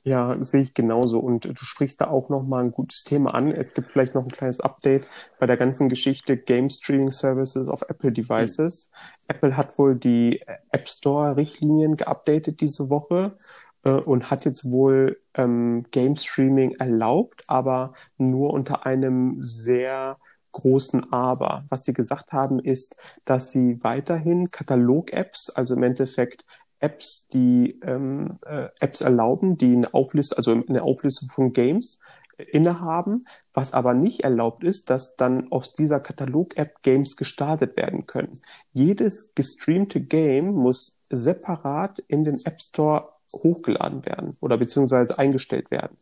Ja, sehe ich genauso. Und du sprichst da auch nochmal ein gutes Thema an. Es gibt vielleicht noch ein kleines Update bei der ganzen Geschichte Game Streaming Services auf Apple Devices. Mhm. Apple hat wohl die App Store Richtlinien geupdatet diese Woche äh, und hat jetzt wohl ähm, Game Streaming erlaubt, aber nur unter einem sehr großen Aber. Was sie gesagt haben, ist, dass sie weiterhin Katalog-Apps, also im Endeffekt Apps, die ähm, äh, Apps erlauben, die eine Auflistung, also eine Auflistung von Games innehaben. Was aber nicht erlaubt ist, dass dann aus dieser Katalog-App Games gestartet werden können. Jedes gestreamte Game muss separat in den App Store hochgeladen werden oder beziehungsweise eingestellt werden.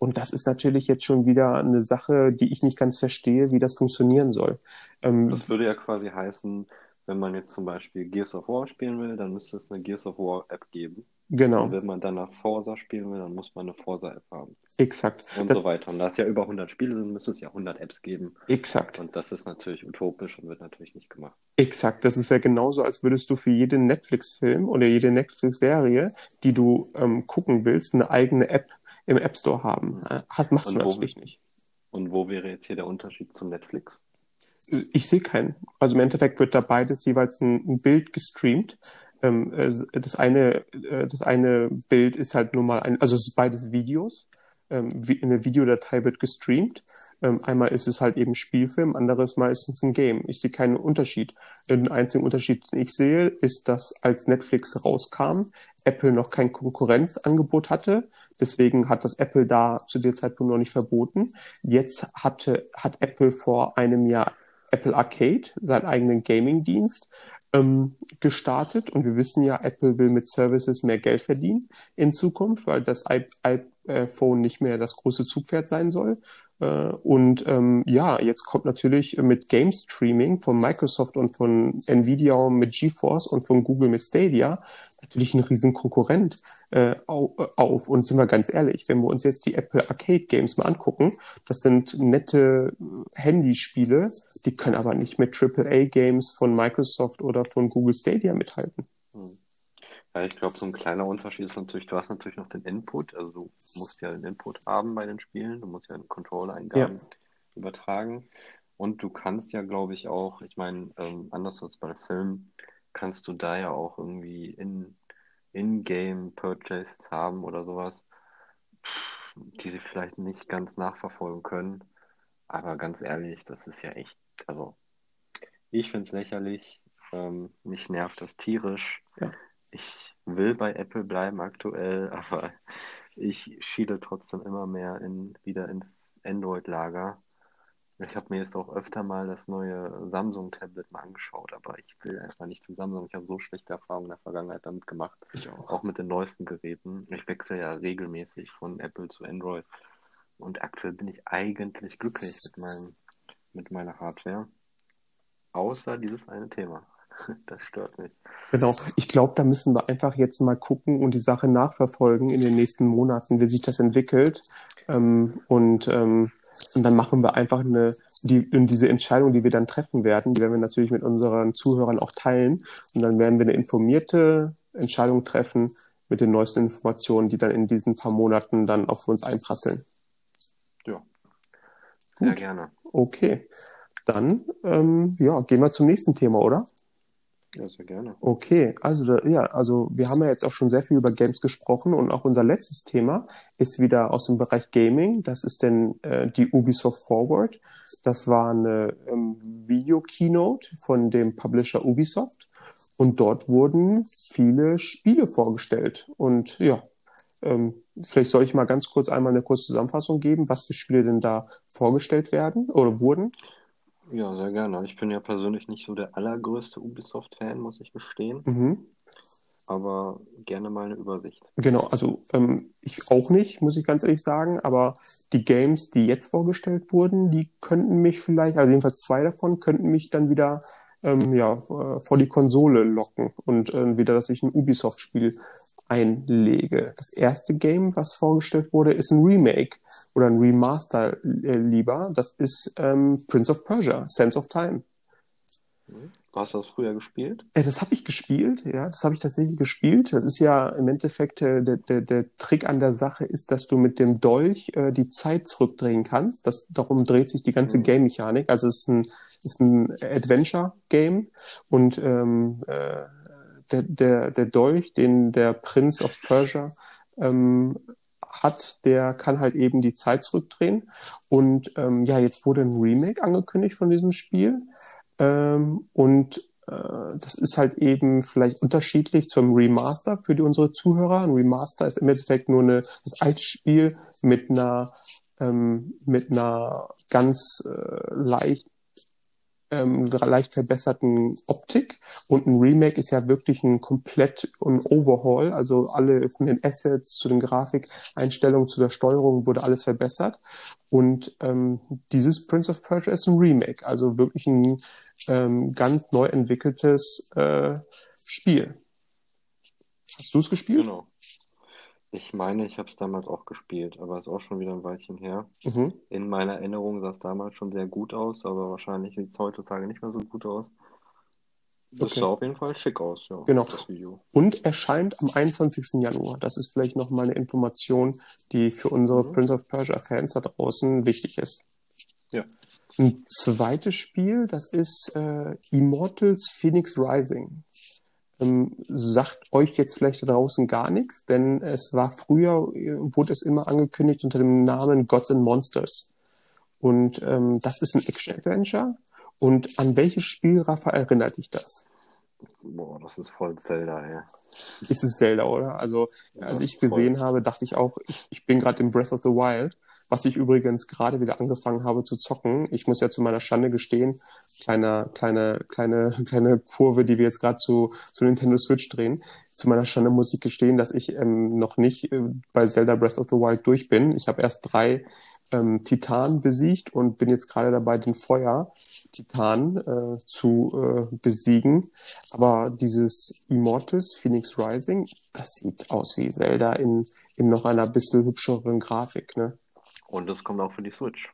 Und das ist natürlich jetzt schon wieder eine Sache, die ich nicht ganz verstehe, wie das funktionieren soll. Ähm, das würde ja quasi heißen, wenn man jetzt zum Beispiel Gears of War spielen will, dann müsste es eine Gears of War App geben. Genau. Und wenn man danach Forza spielen will, dann muss man eine Forza-App haben. Exakt. Und das, so weiter. Und da es ja über 100 Spiele sind, müsste es ja 100 Apps geben. Exakt. Und das ist natürlich utopisch und wird natürlich nicht gemacht. Exakt. Das ist ja genauso, als würdest du für jeden Netflix-Film oder jede Netflix-Serie, die du ähm, gucken willst, eine eigene App im App Store haben. Äh, hast, machst und du natürlich wo, nicht. Und wo wäre jetzt hier der Unterschied zu Netflix? Ich sehe keinen. Also im Endeffekt wird da beides jeweils ein, ein Bild gestreamt. Ähm, das eine, äh, das eine Bild ist halt nur mal ein, also es ist beides Videos ähm, eine Videodatei wird gestreamt. Ähm, einmal ist es halt eben Spielfilm, anderes meistens ein Game. Ich sehe keinen Unterschied. Den einzigen Unterschied, den ich sehe, ist, dass als Netflix rauskam, Apple noch kein Konkurrenzangebot hatte. Deswegen hat das Apple da zu der Zeitpunkt noch nicht verboten. Jetzt hatte, hat Apple vor einem Jahr Apple Arcade, seinen eigenen Gaming-Dienst, ähm, gestartet. Und wir wissen ja, Apple will mit Services mehr Geld verdienen in Zukunft, weil das iPhone nicht mehr das große Zugpferd sein soll. Äh, und ähm, ja, jetzt kommt natürlich mit Game Streaming von Microsoft und von Nvidia mit GeForce und von Google mit Stadia natürlich ein riesen Konkurrent äh, auf. Und sind wir ganz ehrlich, wenn wir uns jetzt die Apple Arcade Games mal angucken, das sind nette Handyspiele, die können aber nicht mit AAA Games von Microsoft oder von Google Stadia mithalten. Ja, ich glaube, so ein kleiner Unterschied ist natürlich, du hast natürlich noch den Input, also du musst ja den Input haben bei den Spielen, du musst ja einen Controller-Eingaben ja. übertragen. Und du kannst ja, glaube ich, auch, ich meine, ähm, anders als bei Filmen, kannst du da ja auch irgendwie in, in-game Purchases haben oder sowas, die sie vielleicht nicht ganz nachverfolgen können. Aber ganz ehrlich, das ist ja echt, also ich finde es lächerlich. Ähm, mich nervt das tierisch. Ja. Ich will bei Apple bleiben aktuell, [laughs] aber ich schiele trotzdem immer mehr in, wieder ins Android-Lager. Ich habe mir jetzt auch öfter mal das neue Samsung-Tablet mal angeschaut, aber ich will einfach nicht zu Samsung. Ich habe so schlechte Erfahrungen in der Vergangenheit damit gemacht. Ich auch. Auch mit den neuesten Geräten. Ich wechsle ja regelmäßig von Apple zu Android. Und aktuell bin ich eigentlich glücklich mit, meinem, mit meiner Hardware. Außer dieses eine Thema. [laughs] Das stört mich. Genau. Ich glaube, da müssen wir einfach jetzt mal gucken und die Sache nachverfolgen in den nächsten Monaten, wie sich das entwickelt. Ähm, und, ähm, und dann machen wir einfach eine, die, diese Entscheidung, die wir dann treffen werden, die werden wir natürlich mit unseren Zuhörern auch teilen. Und dann werden wir eine informierte Entscheidung treffen mit den neuesten Informationen, die dann in diesen paar Monaten dann auf uns einprasseln. Ja. Sehr Gut. gerne. Okay. Dann ähm, ja, gehen wir zum nächsten Thema, oder? Ja, sehr gerne. Okay, also ja, also wir haben ja jetzt auch schon sehr viel über Games gesprochen und auch unser letztes Thema ist wieder aus dem Bereich Gaming. Das ist denn äh, die Ubisoft Forward. Das war eine ähm, Video-Keynote von dem Publisher Ubisoft und dort wurden viele Spiele vorgestellt. Und ja, ähm, vielleicht soll ich mal ganz kurz einmal eine kurze Zusammenfassung geben, was für Spiele denn da vorgestellt werden oder wurden. Ja, sehr gerne. Ich bin ja persönlich nicht so der allergrößte Ubisoft-Fan, muss ich gestehen. Mhm. Aber gerne mal eine Übersicht. Genau, also ähm, ich auch nicht, muss ich ganz ehrlich sagen. Aber die Games, die jetzt vorgestellt wurden, die könnten mich vielleicht, also jedenfalls zwei davon, könnten mich dann wieder ähm, ja, äh, vor die Konsole locken und äh, wieder, dass ich ein Ubisoft-Spiel einlege. Das erste Game, was vorgestellt wurde, ist ein Remake oder ein Remaster äh, lieber. Das ist ähm, Prince of Persia, Sense of Time. Hast du das früher gespielt? Äh, das habe ich gespielt, ja, das habe ich tatsächlich gespielt. Das ist ja im Endeffekt äh, der, der, der Trick an der Sache ist, dass du mit dem Dolch äh, die Zeit zurückdrehen kannst. Das, darum dreht sich die ganze mhm. Game-Mechanik. Also es ist ein, ist ein Adventure-Game und ähm, äh, der, der, der Dolch, den der Prince of Persia ähm, hat, der kann halt eben die Zeit zurückdrehen. Und ähm, ja, jetzt wurde ein Remake angekündigt von diesem Spiel. Ähm, und äh, das ist halt eben vielleicht unterschiedlich zum Remaster für die, unsere Zuhörer. Ein Remaster ist im Endeffekt nur eine, das alte Spiel mit einer ähm, mit einer ganz äh, leicht ähm, leicht verbesserten Optik und ein Remake ist ja wirklich ein komplett ein Overhaul, also alle von den Assets zu den Grafikeinstellungen zu der Steuerung wurde alles verbessert und ähm, dieses Prince of Persia ist ein Remake, also wirklich ein ähm, ganz neu entwickeltes äh, Spiel. Hast du es gespielt? Genau. Ich meine, ich habe es damals auch gespielt, aber es ist auch schon wieder ein Weilchen her. Mhm. In meiner Erinnerung sah es damals schon sehr gut aus, aber wahrscheinlich sieht es heutzutage nicht mehr so gut aus. Das Okay. sah auf jeden Fall schick aus, ja, Genau. Und erscheint am 21. Januar. Das ist vielleicht noch mal eine Information, die für unsere Mhm. Prince of Persia Fans da draußen wichtig ist. Ja. Ein zweites Spiel, das ist äh, Immortals Phoenix Rising. Ähm, sagt euch jetzt vielleicht da draußen gar nichts, denn es war früher, wurde es immer angekündigt unter dem Namen Gods and Monsters. Und ähm, das ist ein Action-Adventure. Und an welches Spiel, Rafa, erinnert dich das? Boah, das ist voll Zelda, ey. Ist es Zelda, oder? Also, als Das ich voll- gesehen habe, dachte ich auch, ich, ich bin gerade in Breath of the Wild, was ich übrigens gerade wieder angefangen habe zu zocken. Ich muss ja zu meiner Schande gestehen, kleine, kleine, kleine, [laughs] kleine Kurve, die wir jetzt gerade zu, zu Nintendo Switch drehen. Zu meiner Schande muss ich gestehen, dass ich ähm, noch nicht äh, bei Zelda Breath of the Wild durch bin. Ich habe erst drei ähm, Titanen besiegt und bin jetzt gerade dabei, den Feuer-Titan äh, zu äh, besiegen. Aber dieses Immortals Phoenix Rising, das sieht aus wie Zelda in, in noch einer bisschen hübscheren Grafik. Ne? Und das kommt auch für die Switch.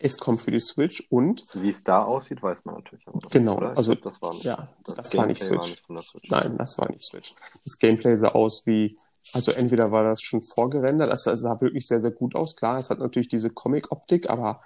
Es kommt für die Switch und Wie es da aussieht, weiß man natürlich Genau, nicht, also- das war nicht. ja, das, war nicht Switch. von der Switch. Nein, das war nicht Switch. Das Gameplay sah aus wie, also entweder war das schon vorgerendert, das sah wirklich sehr, sehr gut aus. Klar, es hat natürlich diese Comic-Optik, aber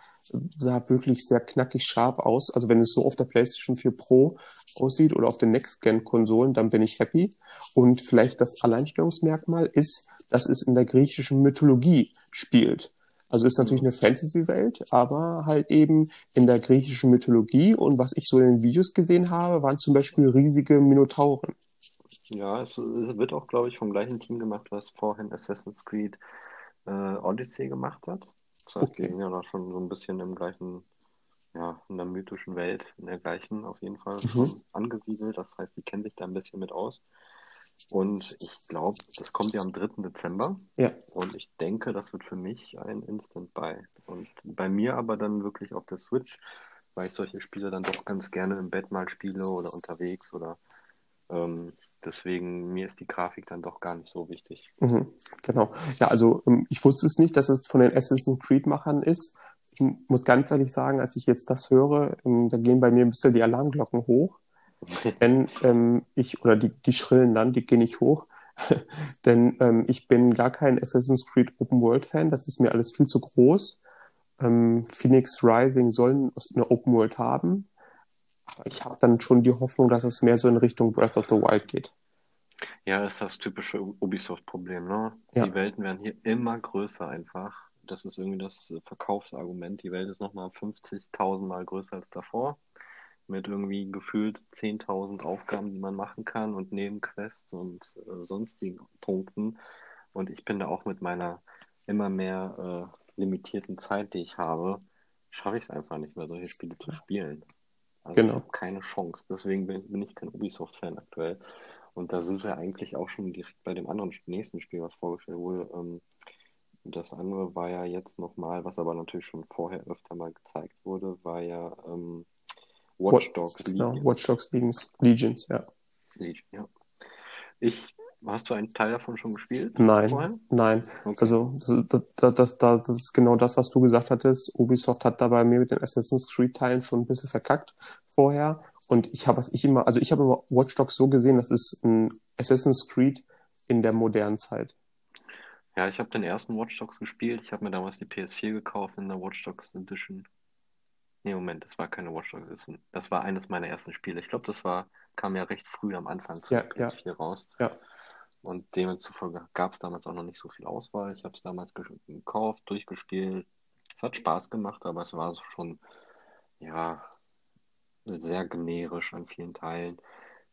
sah wirklich sehr knackig scharf aus. Also wenn es so auf der PlayStation 4 Pro aussieht oder auf den Next-Gen-Konsolen, dann bin ich happy. Und vielleicht das Alleinstellungsmerkmal ist, dass es in der griechischen Mythologie spielt. Also ist natürlich eine Fantasy-Welt, aber halt eben in der griechischen Mythologie. Und was ich so in den Videos gesehen habe, waren zum Beispiel riesige Minotauren. Ja, es, es wird auch, glaube ich, vom gleichen Team gemacht, was vorhin Assassin's Creed äh, Odyssey gemacht hat. Das heißt, die Okay. sind ja da schon so ein bisschen im gleichen, ja, in der mythischen Welt, in der gleichen auf jeden Fall Mhm. schon angesiedelt. Das heißt, die kennen sich da ein bisschen mit aus. Und ich glaube, das kommt ja am 3. Dezember. Ja. Und ich denke, das wird für mich ein Instant Buy. Und bei mir aber dann wirklich auf der Switch, weil ich solche Spiele dann doch ganz gerne im Bett mal spiele oder unterwegs oder ähm, deswegen mir ist die Grafik dann doch gar nicht so wichtig. Mhm, genau. Ja, also ähm, ich wusste es nicht, dass es von den Assassin's Creed-Machern ist. Ich muss ganz ehrlich sagen, als ich jetzt das höre, ähm, da gehen bei mir ein bisschen die Alarmglocken hoch. [laughs] Denn ähm, ich, oder die, die schrillen dann, die gehen nicht hoch. [laughs] Denn ähm, ich bin gar kein Assassin's Creed Open World Fan, das ist mir alles viel zu groß. Ähm, Phoenix Rising sollen eine Open World haben. Aber ich habe dann schon die Hoffnung, dass es mehr so in Richtung Breath of the Wild geht. Ja, das ist das typische Ubisoft-Problem, ne? Ja. Die Welten werden hier immer größer einfach. Das ist irgendwie das Verkaufsargument. Die Welt ist nochmal 50.000 Mal größer als davor. Mit irgendwie gefühlt 10.000 Aufgaben, die man machen kann und Nebenquests und äh, sonstigen Punkten. Und ich bin da auch mit meiner immer mehr äh, limitierten Zeit, die ich habe, schaffe ich es einfach nicht mehr, solche Spiele zu spielen. Also Genau. ich habe keine Chance. Deswegen bin, bin ich kein Ubisoft-Fan aktuell. Und da sind wir eigentlich auch schon direkt bei dem anderen nächsten Spiel, was vorgestellt wurde. Ähm, das andere war ja jetzt nochmal, was aber natürlich schon vorher öfter mal gezeigt wurde, war ja ähm, Watch Dogs Genau, Legion. Watch Dogs Legions, Legions, ja. Legion, ja. Ich, hast du einen Teil davon schon gespielt? Nein, Vorher? nein. Okay. Also das, ist- das, das, das, ist genau das, was du gesagt hattest. Ubisoft hat da bei mir mit den Assassin's Creed Teilen schon ein bisschen verkackt vorher. Und ich habe was ich immer, also ich habe immer Watch Dogs so gesehen, das ist ein Assassin's Creed in der modernen Zeit. Ja, ich habe den ersten Watch Dogs gespielt. Ich habe mir damals die PS4 gekauft in der Watch Dogs Edition. Nee, Moment, das war keine Watch Dogs. Das war eines meiner ersten Spiele. Ich glaube, das war, kam ja recht früh am Anfang zur Ja, ja. PS4 raus. Ja. Und demzufolge gab es damals auch noch nicht so viel Auswahl. Ich habe es damals ge- gekauft, durchgespielt. Es hat Spaß gemacht, aber es war schon, ja, sehr generisch an vielen Teilen.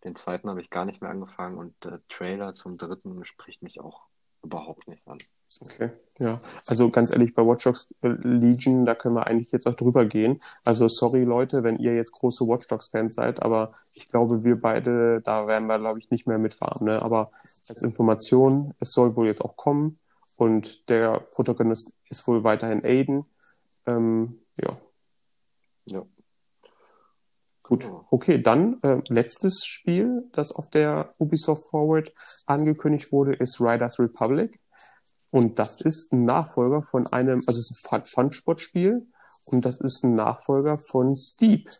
Den zweiten habe ich gar nicht mehr angefangen und der Trailer zum dritten spricht mich auch überhaupt nicht an. Okay, ja. Also ganz ehrlich, bei Watch Dogs äh, Legion, da können wir eigentlich jetzt auch drüber gehen. Also sorry Leute, wenn ihr jetzt große Watch Dogs Fans seid, aber ich glaube, wir beide, da werden wir, glaube ich, nicht mehr mitfahren. Ne? Aber als Information, es soll wohl jetzt auch kommen und der Protagonist ist wohl weiterhin Aiden. Ähm, ja. Ja. Gut, okay, dann äh, letztes Spiel, das auf der Ubisoft Forward angekündigt wurde, ist Riders Republic. Und das ist ein Nachfolger von einem, also es ist ein Fun-Sport-Spiel und das ist ein Nachfolger von Steep.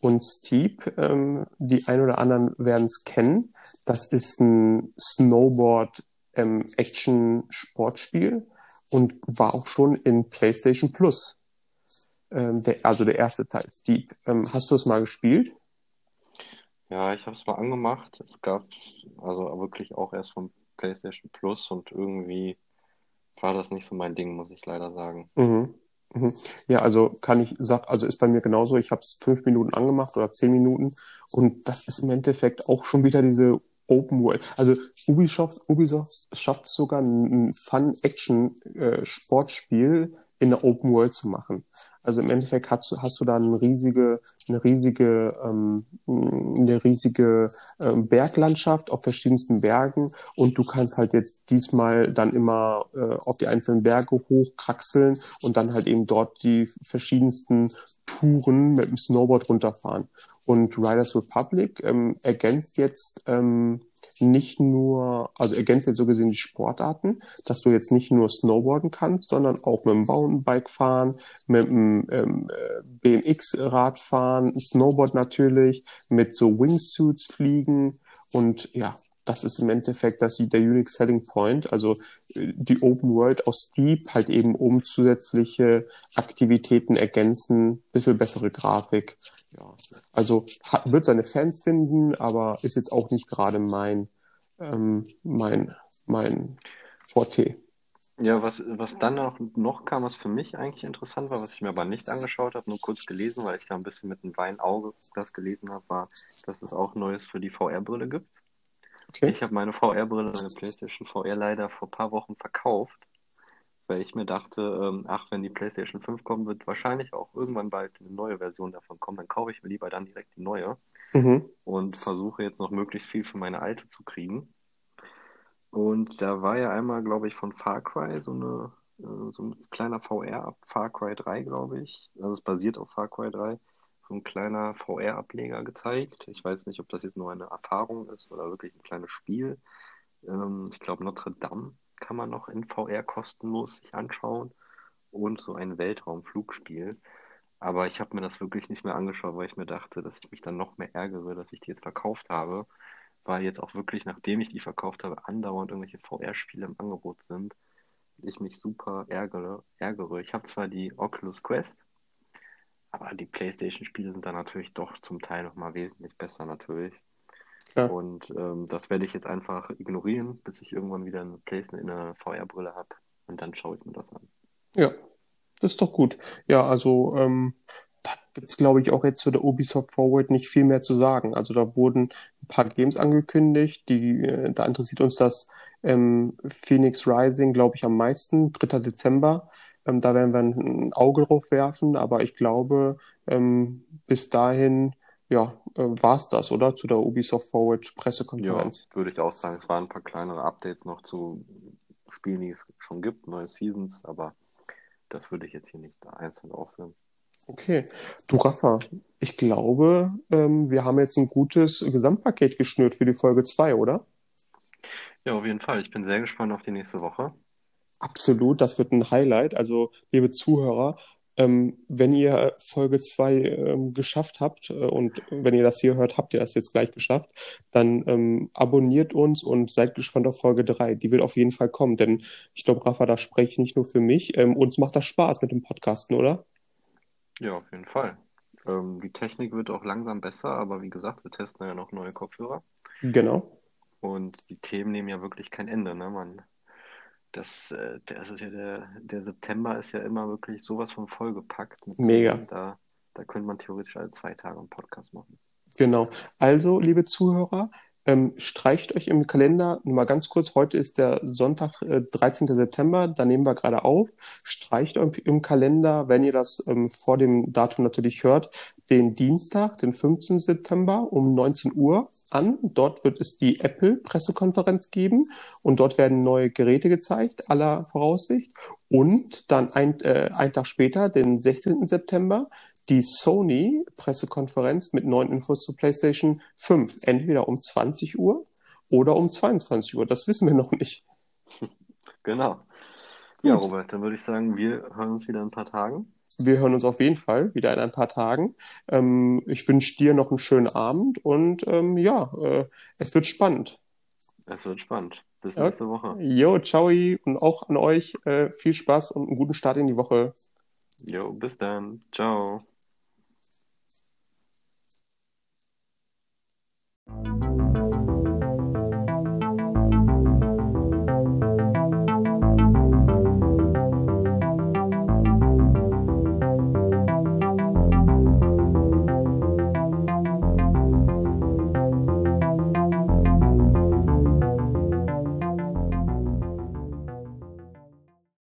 Und Steep, ähm, die ein oder anderen werden es kennen, das ist ein Snowboard-Action-Sportspiel ähm, und war auch schon in PlayStation Plus. Ähm, der, also der erste Teil, Steep. Ähm, hast du es mal gespielt? Ja, ich habe es mal angemacht. Es gab also wirklich auch erst vom PlayStation Plus und irgendwie war das nicht so mein Ding, muss ich leider sagen. Mhm. Mhm. Ja, also kann ich sagen, also ist bei mir genauso. Ich habe es fünf Minuten angemacht oder zehn Minuten und das ist im Endeffekt auch schon wieder diese Open World. Also Ubisoft, Ubisoft schafft sogar ein Fun-Action-Sportspiel äh, in der Open World zu machen. Also im Endeffekt hast du, hast du da eine riesige, eine riesige, ähm, eine riesige ähm, Berglandschaft auf verschiedensten Bergen und du kannst halt jetzt diesmal dann immer äh, auf die einzelnen Berge hochkraxeln und dann halt eben dort die verschiedensten Touren mit dem Snowboard runterfahren. Und Riders Republic ähm, ergänzt jetzt ähm, nicht nur, also ergänzt jetzt so gesehen die Sportarten, dass du jetzt nicht nur Snowboarden kannst, sondern auch mit dem Mountainbike fahren, mit dem ähm, äh, BMX-Rad fahren, Snowboard natürlich, mit so Wingsuits fliegen und ja, das ist im Endeffekt das, der Unique Selling Point, also äh, die Open World aus Steep halt eben um zusätzliche Aktivitäten ergänzen, bisschen bessere Grafik. Ja. Also hat, wird seine Fans finden, aber ist jetzt auch nicht gerade mein, ähm, mein, mein Forte. Ja, was, was dann auch noch kam, was für mich eigentlich interessant war, was ich mir aber nicht angeschaut habe, nur kurz gelesen, weil ich da ein bisschen mit einem Weinauge das gelesen habe, war, dass es auch Neues für die VR-Brille gibt. Okay. Ich habe meine VR-Brille, meine PlayStation VR leider vor ein paar Wochen verkauft, weil ich mir dachte, ähm, ach, wenn die PlayStation 5 kommt, wird wahrscheinlich auch irgendwann bald eine neue Version davon kommen. Dann kaufe ich mir lieber dann direkt die neue mhm. und versuche jetzt noch möglichst viel für meine alte zu kriegen. Und da war ja einmal, glaube ich, von Far Cry so eine äh, so ein kleiner VR ab Far Cry 3, glaube ich. Also es basiert auf Far Cry 3 so ein kleiner VR-Ableger gezeigt. Ich weiß nicht, ob das jetzt nur eine Erfahrung ist oder wirklich ein kleines Spiel. Ähm, ich glaube, Notre Dame kann man noch in VR kostenlos sich anschauen und so ein Weltraumflugspiel. Aber ich habe mir das wirklich nicht mehr angeschaut, weil ich mir dachte, dass ich mich dann noch mehr ärgere, dass ich die jetzt verkauft habe, weil jetzt auch wirklich, nachdem ich die verkauft habe, andauernd irgendwelche VR-Spiele im Angebot sind. Ich mich super ärgere. ärgere. Ich habe zwar die Oculus Quest, aber die PlayStation-Spiele sind da natürlich doch zum Teil nochmal wesentlich besser natürlich. Ja. Und ähm, das werde ich jetzt einfach ignorieren, bis ich irgendwann wieder eine PlayStation in eine VR-Brille habe. Und dann schaue ich mir das an. Ja, das ist doch gut. Ja, also ähm, da gibt es, glaube ich, auch jetzt zu der Ubisoft Forward nicht viel mehr zu sagen. Also da wurden ein paar Games angekündigt, die, äh, da interessiert uns das ähm, Phoenix Rising, glaube ich, am meisten, 3. Dezember. Ähm, da werden wir ein Auge drauf werfen, aber ich glaube, ähm, bis dahin ja, äh, war es das, oder? Zu der Ubisoft Forward Pressekonferenz. Ja, würde ich auch sagen. Es waren ein paar kleinere Updates noch zu Spielen, die es schon gibt, neue Seasons, aber das würde ich jetzt hier nicht einzeln aufführen. Okay. Du, Rafa, ich glaube, ähm, wir haben jetzt ein gutes Gesamtpaket geschnürt für die Folge 2, oder? Ja, auf jeden Fall. Ich bin sehr gespannt auf die nächste Woche. Absolut, das wird ein Highlight. Also, liebe Zuhörer, ähm, wenn ihr Folge 2 ähm, geschafft habt äh, und wenn ihr das hier hört, habt ihr das jetzt gleich geschafft, dann ähm, abonniert uns und seid gespannt auf Folge 3. Die wird auf jeden Fall kommen, denn ich glaube, Rafa, da spreche ich nicht nur für mich. Ähm, uns macht das Spaß mit dem Podcasten, oder? Ja, auf jeden Fall. Ähm, die Technik wird auch langsam besser, aber wie gesagt, wir testen ja noch neue Kopfhörer. Genau. Und die Themen nehmen ja wirklich kein Ende, ne? Man das, das ist ja der, der September ist ja immer wirklich sowas von vollgepackt. Mega. Da, da könnte man theoretisch alle zwei Tage einen Podcast machen. Genau. Also, liebe Zuhörer, Ähm, streicht euch im Kalender, nur mal ganz kurz, heute ist der Sonntag, äh, 13. September, da nehmen wir gerade auf. Streicht euch im Kalender, wenn ihr das ähm, vor dem Datum natürlich hört, den Dienstag, den 15. September um 19 Uhr an. Dort wird es die Apple-Pressekonferenz geben und dort werden neue Geräte gezeigt, aller Voraussicht. Und dann ein, äh, ein Tag später, den 16. September, die Sony-Pressekonferenz mit neuen Infos zu PlayStation 5. Entweder um 20 Uhr oder um 22 Uhr. Das wissen wir noch nicht. Genau. Ja, Robert, dann würde ich sagen, wir hören uns wieder in ein paar Tagen. Wir hören uns auf jeden Fall wieder in ein paar Tagen. Ähm, ich wünsche dir noch einen schönen Abend und ähm, ja, äh, es wird spannend. Es wird spannend. Bis nächste Woche. Jo, ciao und auch an euch äh, viel Spaß und einen guten Start in die Woche. Jo, bis dann. Ciao.